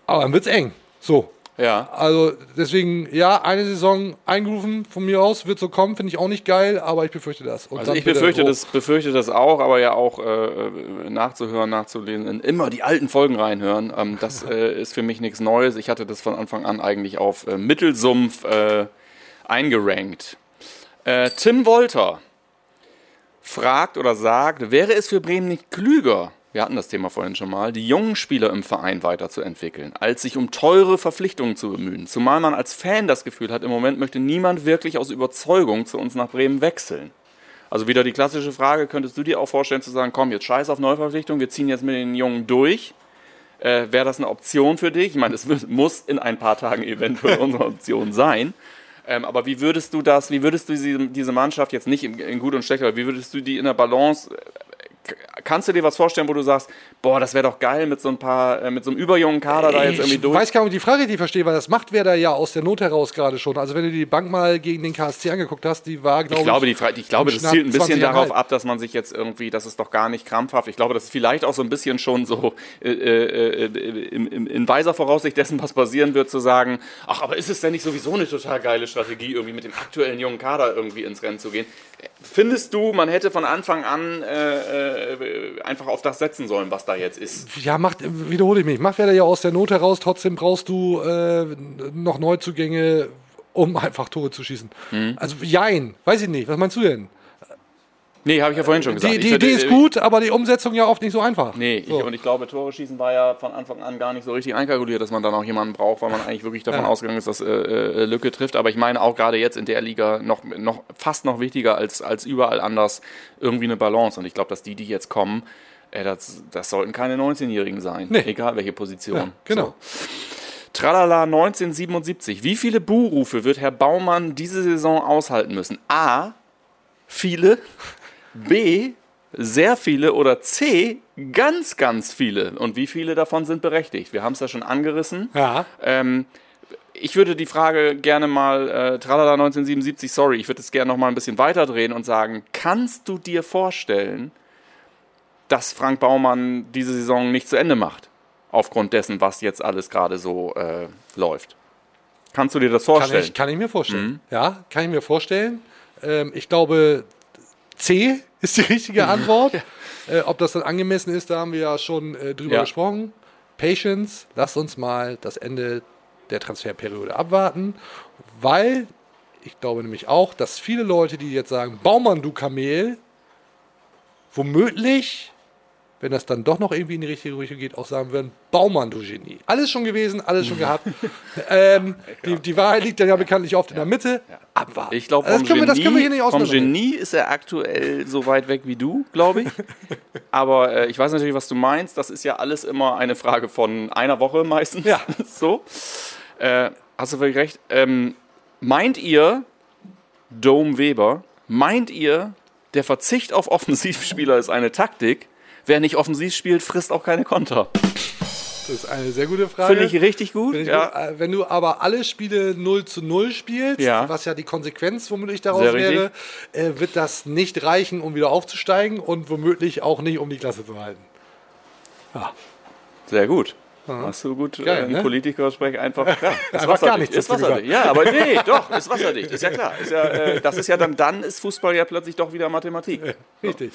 aber dann wird es eng. So, Ja. also deswegen, ja, eine Saison eingerufen von mir aus, wird so kommen, finde ich auch nicht geil, aber ich befürchte das. Und Also ich bitte befürchte das, befürchte das auch, aber ja auch äh, nachzuhören, nachzulesen, in immer die alten Folgen reinhören. Ähm, das äh, ist für mich nichts Neues. Ich hatte das von Anfang an eigentlich auf äh, Mittelsumpf äh, eingerankt. Äh, Tim Wolter fragt oder sagt, wäre es für Bremen nicht klüger, wir hatten das Thema vorhin schon mal, die jungen Spieler im Verein weiterzuentwickeln, als sich um teure Verpflichtungen zu bemühen. Zumal man als Fan das Gefühl hat, im Moment möchte niemand wirklich aus Überzeugung zu uns nach Bremen wechseln. Also wieder die klassische Frage, könntest du dir auch vorstellen zu sagen, komm, jetzt scheiß auf Neuverpflichtung, wir ziehen jetzt mit den Jungen durch. Äh, Wäre das eine Option für dich? Ich meine, es muss in ein paar Tagen eventuell unsere Option sein. Ähm, aber wie würdest du das, wie würdest du diese, diese Mannschaft jetzt nicht in, in gut und schlecht, aber wie würdest du die in der Balance, kannst du dir was vorstellen, wo du sagst, boah, das wäre doch geil mit so ein paar, äh, mit so einem überjungen Kader da jetzt irgendwie ich durch? weiß gar nicht, ob ich die Frage richtig verstehe, weil das macht Werder ja aus der Not heraus gerade schon. Also wenn du die Bank mal gegen den KSC angeguckt hast, die war, glaube Ich ich, glaube, die, Fra- ich glaube, das zielt ein bisschen 20,5. darauf ab, dass man sich jetzt irgendwie, das ist doch gar nicht krampfhaft. Ich glaube, das ist vielleicht auch so ein bisschen schon so äh, äh, äh, im, im, in weiser Voraussicht dessen, was passieren wird, zu sagen, ach, aber ist es denn nicht sowieso eine total geile Strategie, irgendwie mit dem aktuellen jungen Kader irgendwie ins Rennen zu gehen? Findest du, man hätte von Anfang an äh, äh, einfach auf das setzen sollen, was da jetzt ist? Ja, macht, wiederhole ich mich, macht Werder ja aus der Not heraus, trotzdem brauchst du äh, noch Neuzugänge, um einfach Tore zu schießen. Mhm. Also jein, weiß ich nicht, was meinst du denn? Nee, habe ich ja vorhin schon gesagt. Die, Idee ist äh, gut, aber die Umsetzung ja oft nicht so einfach. Nee, so. ich, und ich glaube, Tore schießen war ja von Anfang an gar nicht so richtig einkalkuliert, dass man dann auch jemanden braucht, weil man eigentlich wirklich davon Ja. ausgegangen ist, dass äh, äh, Lücke trifft. Aber ich meine auch gerade jetzt in der Liga noch, noch fast noch wichtiger als, als überall anders irgendwie eine Balance. Und ich glaube, dass die, die jetzt kommen, äh, das, das sollten keine 19-Jährigen sein, Nee. egal welche Position. ja, genau. So. Tralala 1977. Wie viele Buhrufe wird Herr Baumann diese Saison aushalten müssen? A. Viele. B. Sehr viele. Oder C. Ganz, ganz viele. Und wie viele davon sind berechtigt? Wir haben es ja schon angerissen. Ja. Ähm, ich würde die Frage gerne mal, äh, Tralala 1977, sorry, ich würde es gerne noch mal ein bisschen weiterdrehen und sagen, kannst du dir vorstellen, dass Frank Baumann diese Saison nicht zu Ende macht? Aufgrund dessen, was jetzt alles gerade so äh, läuft. Kannst du dir das Kann vorstellen? ich, kann ich mir vorstellen. Mhm. Ja, kann ich mir vorstellen. Ähm, ich glaube, C ist die richtige Antwort. äh, ob das dann angemessen ist, da haben wir ja schon äh, drüber Ja. gesprochen. Patience, lasst uns mal das Ende der Transferperiode abwarten, weil ich glaube nämlich auch, dass viele Leute, die jetzt sagen, Baumann, du Kamel, womöglich, wenn das dann doch noch irgendwie in die richtige Richtung geht, auch sagen würden, Baumann, du Genie. Alles schon gewesen, alles schon gehabt. ähm, die, die Wahrheit liegt dann ja bekanntlich oft in der Mitte. Abwarten. Ich glaube, das, vom, können wir- das können wir hier nicht Genie- vom. Genie ist er aktuell so weit weg wie du, glaube ich. Aber äh, ich weiß natürlich, was du meinst. Das ist ja alles immer eine Frage von einer Woche meistens. Ja. so. Äh, hast du völlig recht. Ähm, meint ihr, Dome Weber Meint ihr, der Verzicht auf Offensivspieler ist eine Taktik? Wer nicht offensiv spielt, frisst auch keine Konter. Das ist eine sehr gute Frage. Finde ich richtig gut. Wenn, ich, ja. äh, wenn du aber alle Spiele 0 zu 0 spielst, Ja. was ja die Konsequenz womöglich daraus Sehr wäre, äh, wird das nicht reichen, um wieder aufzusteigen und womöglich auch nicht, um die Klasse zu halten. Sehr gut. Hast du gut Geil, äh, ne? Politiker sprechen einfach klar. Ist Einfach wasserdicht, gar nichts ist wasserdicht. Ja, aber nee, doch, ist wasserdicht, ist ja klar. Ist ja, äh, das ist ja dann, dann ist Fußball ja plötzlich doch wieder Mathematik. Richtig.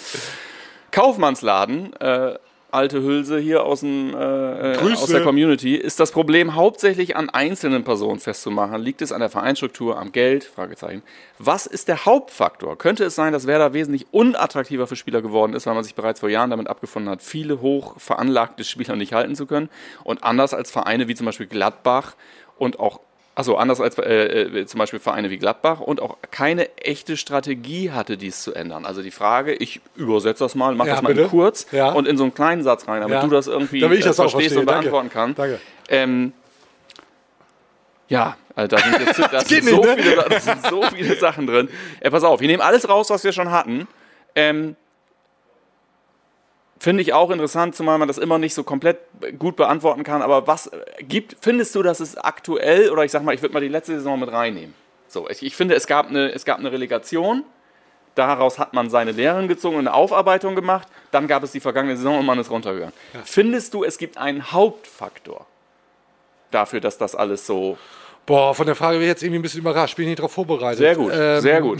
Kaufmannsladen, äh, alte Hülse hier aus, dem, äh, äh, aus der Community, ist das Problem hauptsächlich an einzelnen Personen festzumachen? Liegt es an der Vereinsstruktur, am Geld? Fragezeichen. Was ist der Hauptfaktor? Könnte es sein, dass Werder wesentlich unattraktiver für Spieler geworden ist, weil man sich bereits vor Jahren damit abgefunden hat, viele hoch veranlagte Spieler nicht halten zu können? Und anders als Vereine wie zum Beispiel Gladbach und auch also anders als äh, äh, zum Beispiel Vereine wie Gladbach und auch keine echte Strategie hatte, dies zu ändern. Also die Frage, ich übersetze das mal, mach Ja, das mal kurz Ja. und in so einen kleinen Satz rein, damit Ja. du das irgendwie Damit ich das äh, auch verstehst und beantworten kannst. Danke. Ähm, ja, also da sind, jetzt, da sind, so ne? viele, da sind so viele Sachen drin. Äh, pass auf, wir nehmen alles raus, was wir schon hatten. Ähm, Finde ich auch interessant, zumal man das immer nicht so komplett gut beantworten kann. Aber was gibt, findest du, dass es aktuell, oder ich sag mal, ich würde mal die letzte Saison mit reinnehmen. So, ich, ich finde, es gab, eine, es gab eine Relegation. Daraus hat man seine Lehren gezogen und eine Aufarbeitung gemacht. Dann gab es die vergangene Saison und man ist runtergegangen. Findest du, es gibt einen Hauptfaktor dafür, dass das alles so. Boah, von der Frage bin ich jetzt irgendwie ein bisschen überrascht. Bin ich nicht darauf vorbereitet. Sehr gut, Ähm, sehr gut.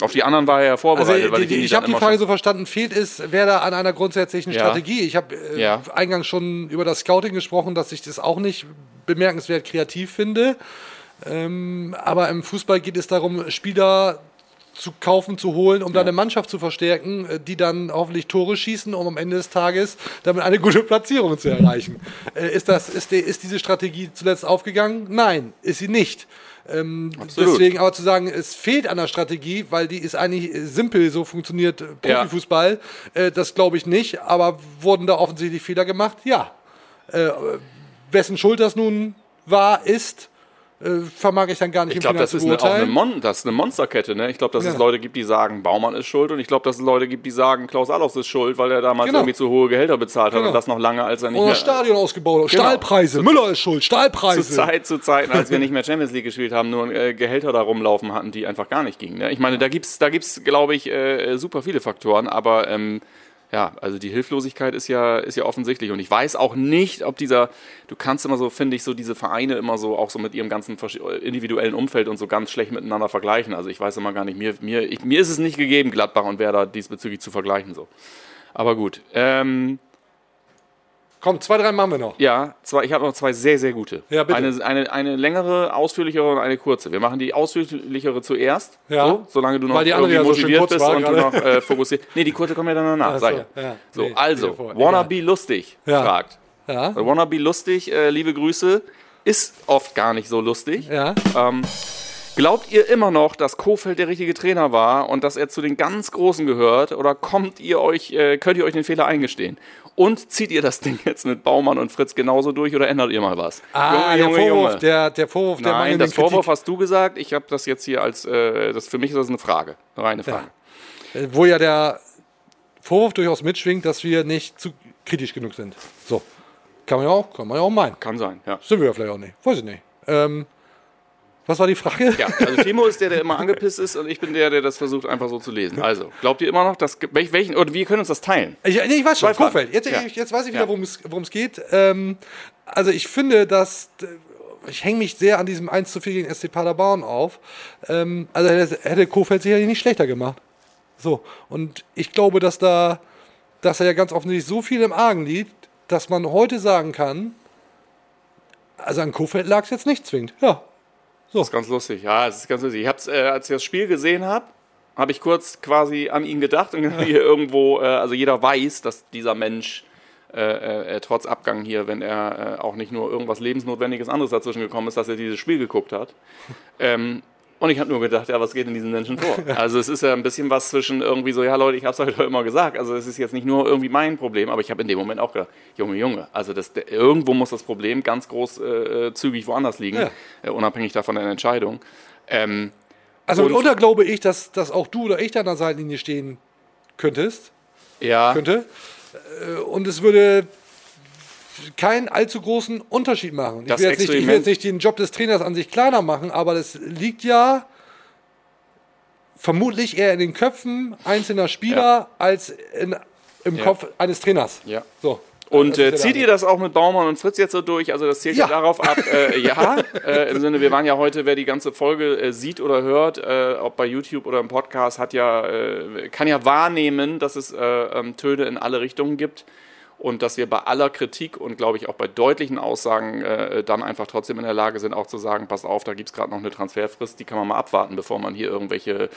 Auf die anderen war er ja Also vorbereitet. weil die, die, ich dann habe die Frage so verstanden, fehlt es, wer da an einer grundsätzlichen Ja. Strategie? Ich habe äh, Ja. eingangs schon über das Scouting gesprochen, dass ich das auch nicht bemerkenswert kreativ finde. Ähm, aber im Fußball geht es darum, Spieler zu kaufen, zu holen, um dann eine Mannschaft zu verstärken, äh, die dann hoffentlich Tore schießen, um am Ende des Tages damit eine gute Platzierung zu erreichen. Äh, ist, das, ist, die, ist diese Strategie zuletzt aufgegangen? Nein, ist sie nicht. Ähm, deswegen aber zu sagen, es fehlt an der Strategie, weil die ist eigentlich simpel, so funktioniert äh, Ja. Profifußball, äh, das glaube ich nicht, aber wurden da offensichtlich Fehler gemacht? Ja. Äh, wessen Schuld das nun war, ist, äh, vermag ich dann gar nicht Ich glaube, das, zu ist eine, eine. Mon das ist eine Monsterkette. Ne? Ich glaube, dass es Ja. Leute gibt, die sagen, Baumann ist schuld. Und ich glaube, dass es Leute gibt, die sagen, Klaus Allofs ist schuld, weil er damals Genau. irgendwie zu hohe Gehälter bezahlt hat. Genau. Und das noch lange, als er nicht Oder mehr... Stadion ausgebaut, hat. Genau. Stahlpreise, Müller ist schuld, Stahlpreise. zu Zeit, zu Zeiten, als wir nicht mehr Champions League gespielt haben, nur äh, Gehälter da rumlaufen hatten, die einfach gar nicht gingen. Ne? Ich meine, da gibt's, da gibt's, glaube ich, äh, super viele Faktoren, aber ähm, ja, also die Hilflosigkeit ist ja, ist ja offensichtlich. Und ich weiß auch nicht, ob dieser, du kannst immer so, finde ich, so diese Vereine immer so auch so mit ihrem ganzen individuellen Umfeld und so ganz schlecht miteinander vergleichen. Also ich weiß immer gar nicht, mir, mir, ich, mir ist es nicht gegeben, Gladbach und Werder diesbezüglich zu vergleichen. So. Aber gut. Ähm, Komm, zwei, drei machen wir noch. ja, zwei, ich habe noch zwei sehr, sehr gute. Ja, bitte. Eine, eine, eine längere, ausführlichere und eine kurze. Wir machen die ausführlichere zuerst, Ja. so, solange du noch Weil die andere irgendwie ja so motiviert kurz bist und du gerade. noch äh, fokussiert. Nee, die kurze kommt ja dann danach, Ach sag so, ich. ja. So, Nee, also, steht vor. Wanna Egal. be lustig fragt. Ja, Wanna be lustig, äh, liebe Grüße, ist oft gar nicht so lustig. ja. Ähm, glaubt ihr immer noch, dass Kofeld der richtige Trainer war und dass er zu den ganz Großen gehört? Oder kommt ihr euch, äh, könnt ihr euch den Fehler eingestehen? Und zieht ihr das Ding jetzt mit Baumann und Fritz genauso durch oder ändert ihr mal was? Ah, der Vorwurf, Der, der Vorwurf der Nein, das Vorwurf Kritik. hast du gesagt. Ich habe das jetzt hier als, äh, das für mich ist das eine Frage, eine reine Frage. Äh, Wo ja der Vorwurf durchaus mitschwingt, dass wir nicht zu kritisch genug sind. So. Kann man ja auch, kann man ja auch meinen. Kann sein, ja. Sind wir ja vielleicht auch nicht. Weiß ich nicht. Ähm, was war die Frage? Ja, also Timo ist der, der immer angepisst ist und ich bin der, der das versucht einfach so zu lesen. Also, glaubt ihr immer noch, dass, welch- welchen, oder wir können uns das teilen? Ich, nee, ich weiß schon. Kofeld. Jetzt, Ja. jetzt weiß ich wieder, worum es worum es geht. Ähm, also ich finde, dass äh, ich hänge mich sehr an diesem 1 zu 4 gegen SC Paderborn auf. Ähm, also hätte, hätte Kofeld sicherlich nicht schlechter gemacht. So. Und ich glaube, dass da, dass er ja ganz offensichtlich so viel im Argen liegt, dass man heute sagen kann, also an Kofeld lag es jetzt nicht zwingend. Ja. Das ist ganz lustig. Ja, es ist ganz lustig. Ich hab's, äh, als ich das Spiel gesehen habe, habe ich kurz quasi an ihn gedacht und hier irgendwo, äh, also jeder weiß, dass dieser Mensch äh, äh, trotz Abgang hier, wenn er äh, auch nicht nur irgendwas lebensnotwendiges anderes dazwischen gekommen ist, dass er dieses Spiel geguckt hat. ähm, und ich habe nur gedacht, ja, was geht in diesen Menschen vor? Also es ist ja ein bisschen was zwischen irgendwie so, ja Leute, ich habe es heute immer gesagt. Also es ist jetzt nicht nur irgendwie mein Problem, aber ich habe in dem Moment auch gedacht, Junge, Junge, also das, irgendwo muss das Problem ganz groß äh, äh, zügig woanders liegen, Ja. äh, unabhängig davon der Entscheidung. Ähm, Also mitunter glaube ich, dass, dass auch du oder ich da an der Seitenlinie stehen könntest. Ja, könnte. Äh, Und es würde keinen allzu großen Unterschied machen. Ich will, jetzt nicht, ich will jetzt nicht den Job des Trainers an sich kleiner machen, aber das liegt ja vermutlich eher in den Köpfen einzelner Spieler Ja. als in, im Ja. Kopf eines Trainers. Ja. So. Und Das äh, zieht ihr das auch mit Baumann und Fritz jetzt so durch? Also das zählt ja, darauf ab. Äh, ja, äh, im Sinne, wir waren ja heute, wer die ganze Folge äh, sieht oder hört, äh, ob bei YouTube oder im Podcast, hat ja, äh, kann ja wahrnehmen, dass es äh, ähm, Töne in alle Richtungen gibt. Und dass wir bei aller Kritik und glaube ich auch bei deutlichen Aussagen äh, dann einfach trotzdem in der Lage sind, auch zu sagen, passt auf, da gibt es gerade noch eine Transferfrist, die kann man mal abwarten, bevor man hier irgendwelche,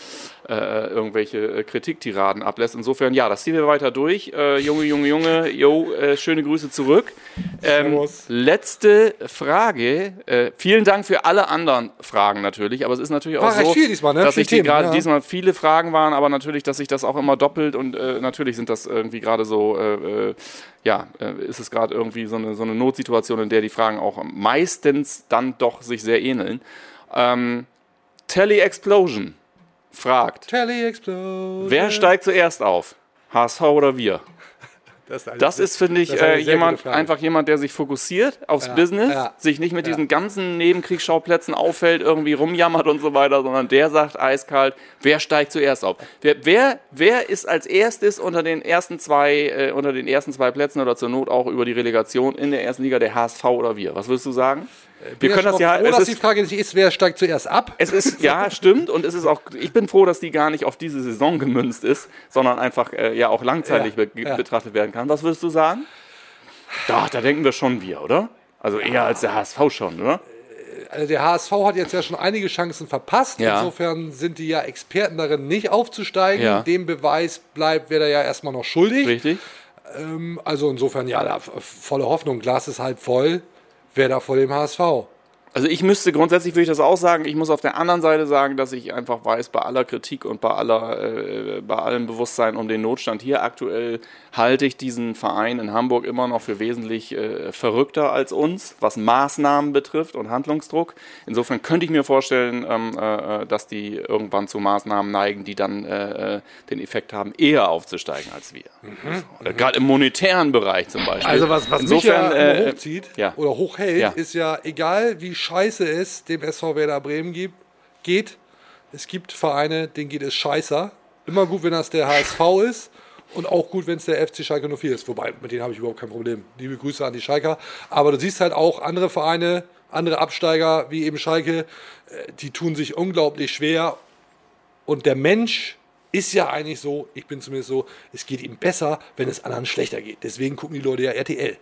äh, irgendwelche äh, Kritiktiraden ablässt. Insofern, ja, das ziehen wir weiter durch. Äh, Junge, Junge, Junge, yo, äh, schöne Grüße zurück. Ähm, letzte Frage. Äh, vielen Dank für alle anderen Fragen natürlich, aber es ist natürlich auch War recht so, diesmal, ne? dass Viel ich die gerade ja. diesmal viele Fragen waren, aber natürlich, dass sich das auch immer doppelt und natürlich sind das irgendwie gerade so, ja, äh, ist es gerade irgendwie so eine, so eine Notsituation, in der die Fragen auch meistens dann doch sich sehr ähneln. Ähm, Telly Explosion fragt, Telly Explosion. wer steigt zuerst auf? HSV oder wir? Das ist, Das ist, finde ich, äh, jemand, einfach jemand, der sich fokussiert aufs Ja, Business, ja, sich nicht mit ja. diesen ganzen Nebenkriegsschauplätzen auffällt, irgendwie rumjammert und so weiter, sondern der sagt eiskalt, wer steigt zuerst auf? Wer, wer, wer ist als erstes unter den ersten zwei, äh, unter den ersten zwei Plätzen oder zur Not auch über die Relegation in der ersten Liga der HSV oder wir? Was würdest du sagen? Wir können das ja, froh, es dass die ist, Frage nicht ist, wer steigt zuerst ab. es ist, ja, stimmt. Und es ist auch, ich bin froh, dass die gar nicht auf diese Saison gemünzt ist, sondern einfach äh, ja auch langzeitig Ja, be ja. betrachtet werden kann. Was würdest du sagen? Doch, da denken wir schon wir, oder? Also eher als der HSV schon, oder? Also der HSV hat jetzt ja schon einige Chancen verpasst. Ja. Insofern sind die ja Experten darin, nicht aufzusteigen. Ja. Dem Beweis bleibt, wäre er ja erstmal noch schuldig. Richtig? Also insofern, ja, da, volle Hoffnung. Glas ist halb voll. Wer da vor dem HSV? Also ich müsste grundsätzlich würde ich das auch sagen. Ich muss auf der anderen Seite sagen, dass ich einfach weiß, bei aller Kritik und bei aller, äh, bei allem Bewusstsein um den Notstand hier aktuell halte ich diesen Verein in Hamburg immer noch für wesentlich äh, verrückter als uns, was Maßnahmen betrifft und Handlungsdruck. Insofern könnte ich mir vorstellen, ähm, äh, dass die irgendwann zu Maßnahmen neigen, die dann äh, äh, den Effekt haben, eher aufzusteigen als wir. Oder Gerade im monetären Bereich zum Beispiel. Also was, was Insofern, mich ja äh, hochzieht ja. oder hochhält, Ja. ist ja, egal wie scheiße es dem SV Werder Bremen gibt, geht, es gibt Vereine, denen geht es scheißer. Immer gut, wenn das der HSV ist und auch gut, wenn es der FC Schalke 04 ist. Wobei, mit denen habe ich überhaupt kein Problem. Liebe Grüße an die Schalker. Aber du siehst halt auch andere Vereine, andere Absteiger, wie eben Schalke, äh, die tun sich unglaublich schwer. Und der Mensch ist ja eigentlich so, ich bin zumindest so, es geht ihm besser, wenn es anderen schlechter geht. Deswegen gucken die Leute ja RTL.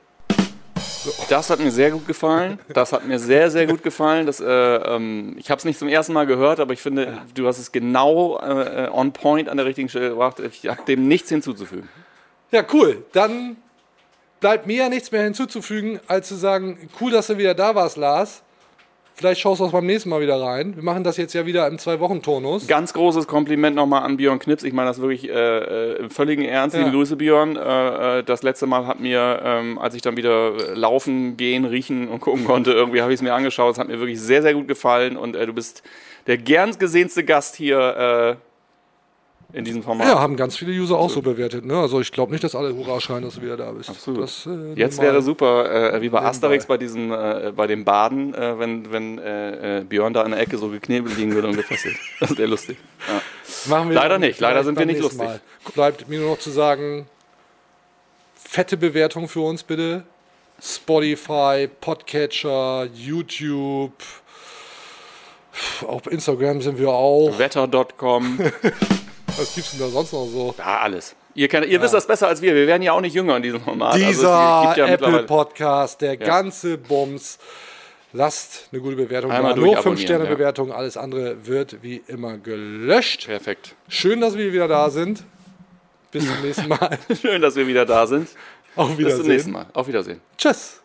Das hat mir sehr gut gefallen. Das hat mir sehr, sehr gut gefallen. Das, äh, ähm, ich habe es nicht zum ersten Mal gehört, aber ich finde, du hast es genau äh, on point an der richtigen Stelle gebracht. Ich habe dem nichts hinzuzufügen. Ja, cool. Dann bleibt mir ja nichts mehr hinzuzufügen, als zu sagen, cool, dass du wieder da warst, Lars. Vielleicht schaust du auch beim nächsten Mal wieder rein. Wir machen das jetzt ja wieder im Zwei-Wochen-Turnus. Ganz großes Kompliment nochmal an Björn Knips. Ich meine das wirklich äh, äh, im völligen Ernst. Ja. Liebe Grüße, Björn. Äh, äh, das letzte Mal hat mir, ähm, als ich dann wieder laufen, gehen, riechen und gucken konnte, irgendwie habe ich es mir angeschaut. Es hat mir wirklich sehr, sehr gut gefallen. Und äh, du bist der gern gesehenste Gast hier äh, in diesem Format. Ja, haben ganz viele User auch so bewertet. Ne? Also ich glaube nicht, dass alle Hurra schreien, dass du wieder da bist. Absolut. Das, äh, Jetzt wäre super, äh, wie bei. Asterix bei diesem, äh, bei dem Baden, äh, wenn, wenn äh, äh, Björn da in der Ecke so geknebelt liegen würde und gefesselt. Das wäre lustig. Ja. Machen wir Leider nicht, leider sind wir nicht lustig. Mal. Bleibt mir nur noch zu sagen, fette Bewertung für uns bitte. Spotify, Podcatcher, YouTube. Auf Instagram sind wir auch. Wetter.com, Was gibt's denn da sonst noch so? ja, alles. Ihr, kennt, ihr wisst das besser als wir. Wir werden ja auch nicht jünger in diesem Format. Also es Dieser gibt ja Apple Podcast, der ganze Bums. Lasst eine gute Bewertung Einmal da. Nur durchabonnieren, 5 Sterne ja. Bewertung, alles andere wird wie immer gelöscht. Perfekt. Schön, dass wir wieder da sind. Bis zum nächsten Mal. Schön, dass wir wieder da sind. Auf Bis zum nächsten Wiedersehen. Mal. Auf Wiedersehen. Tschüss.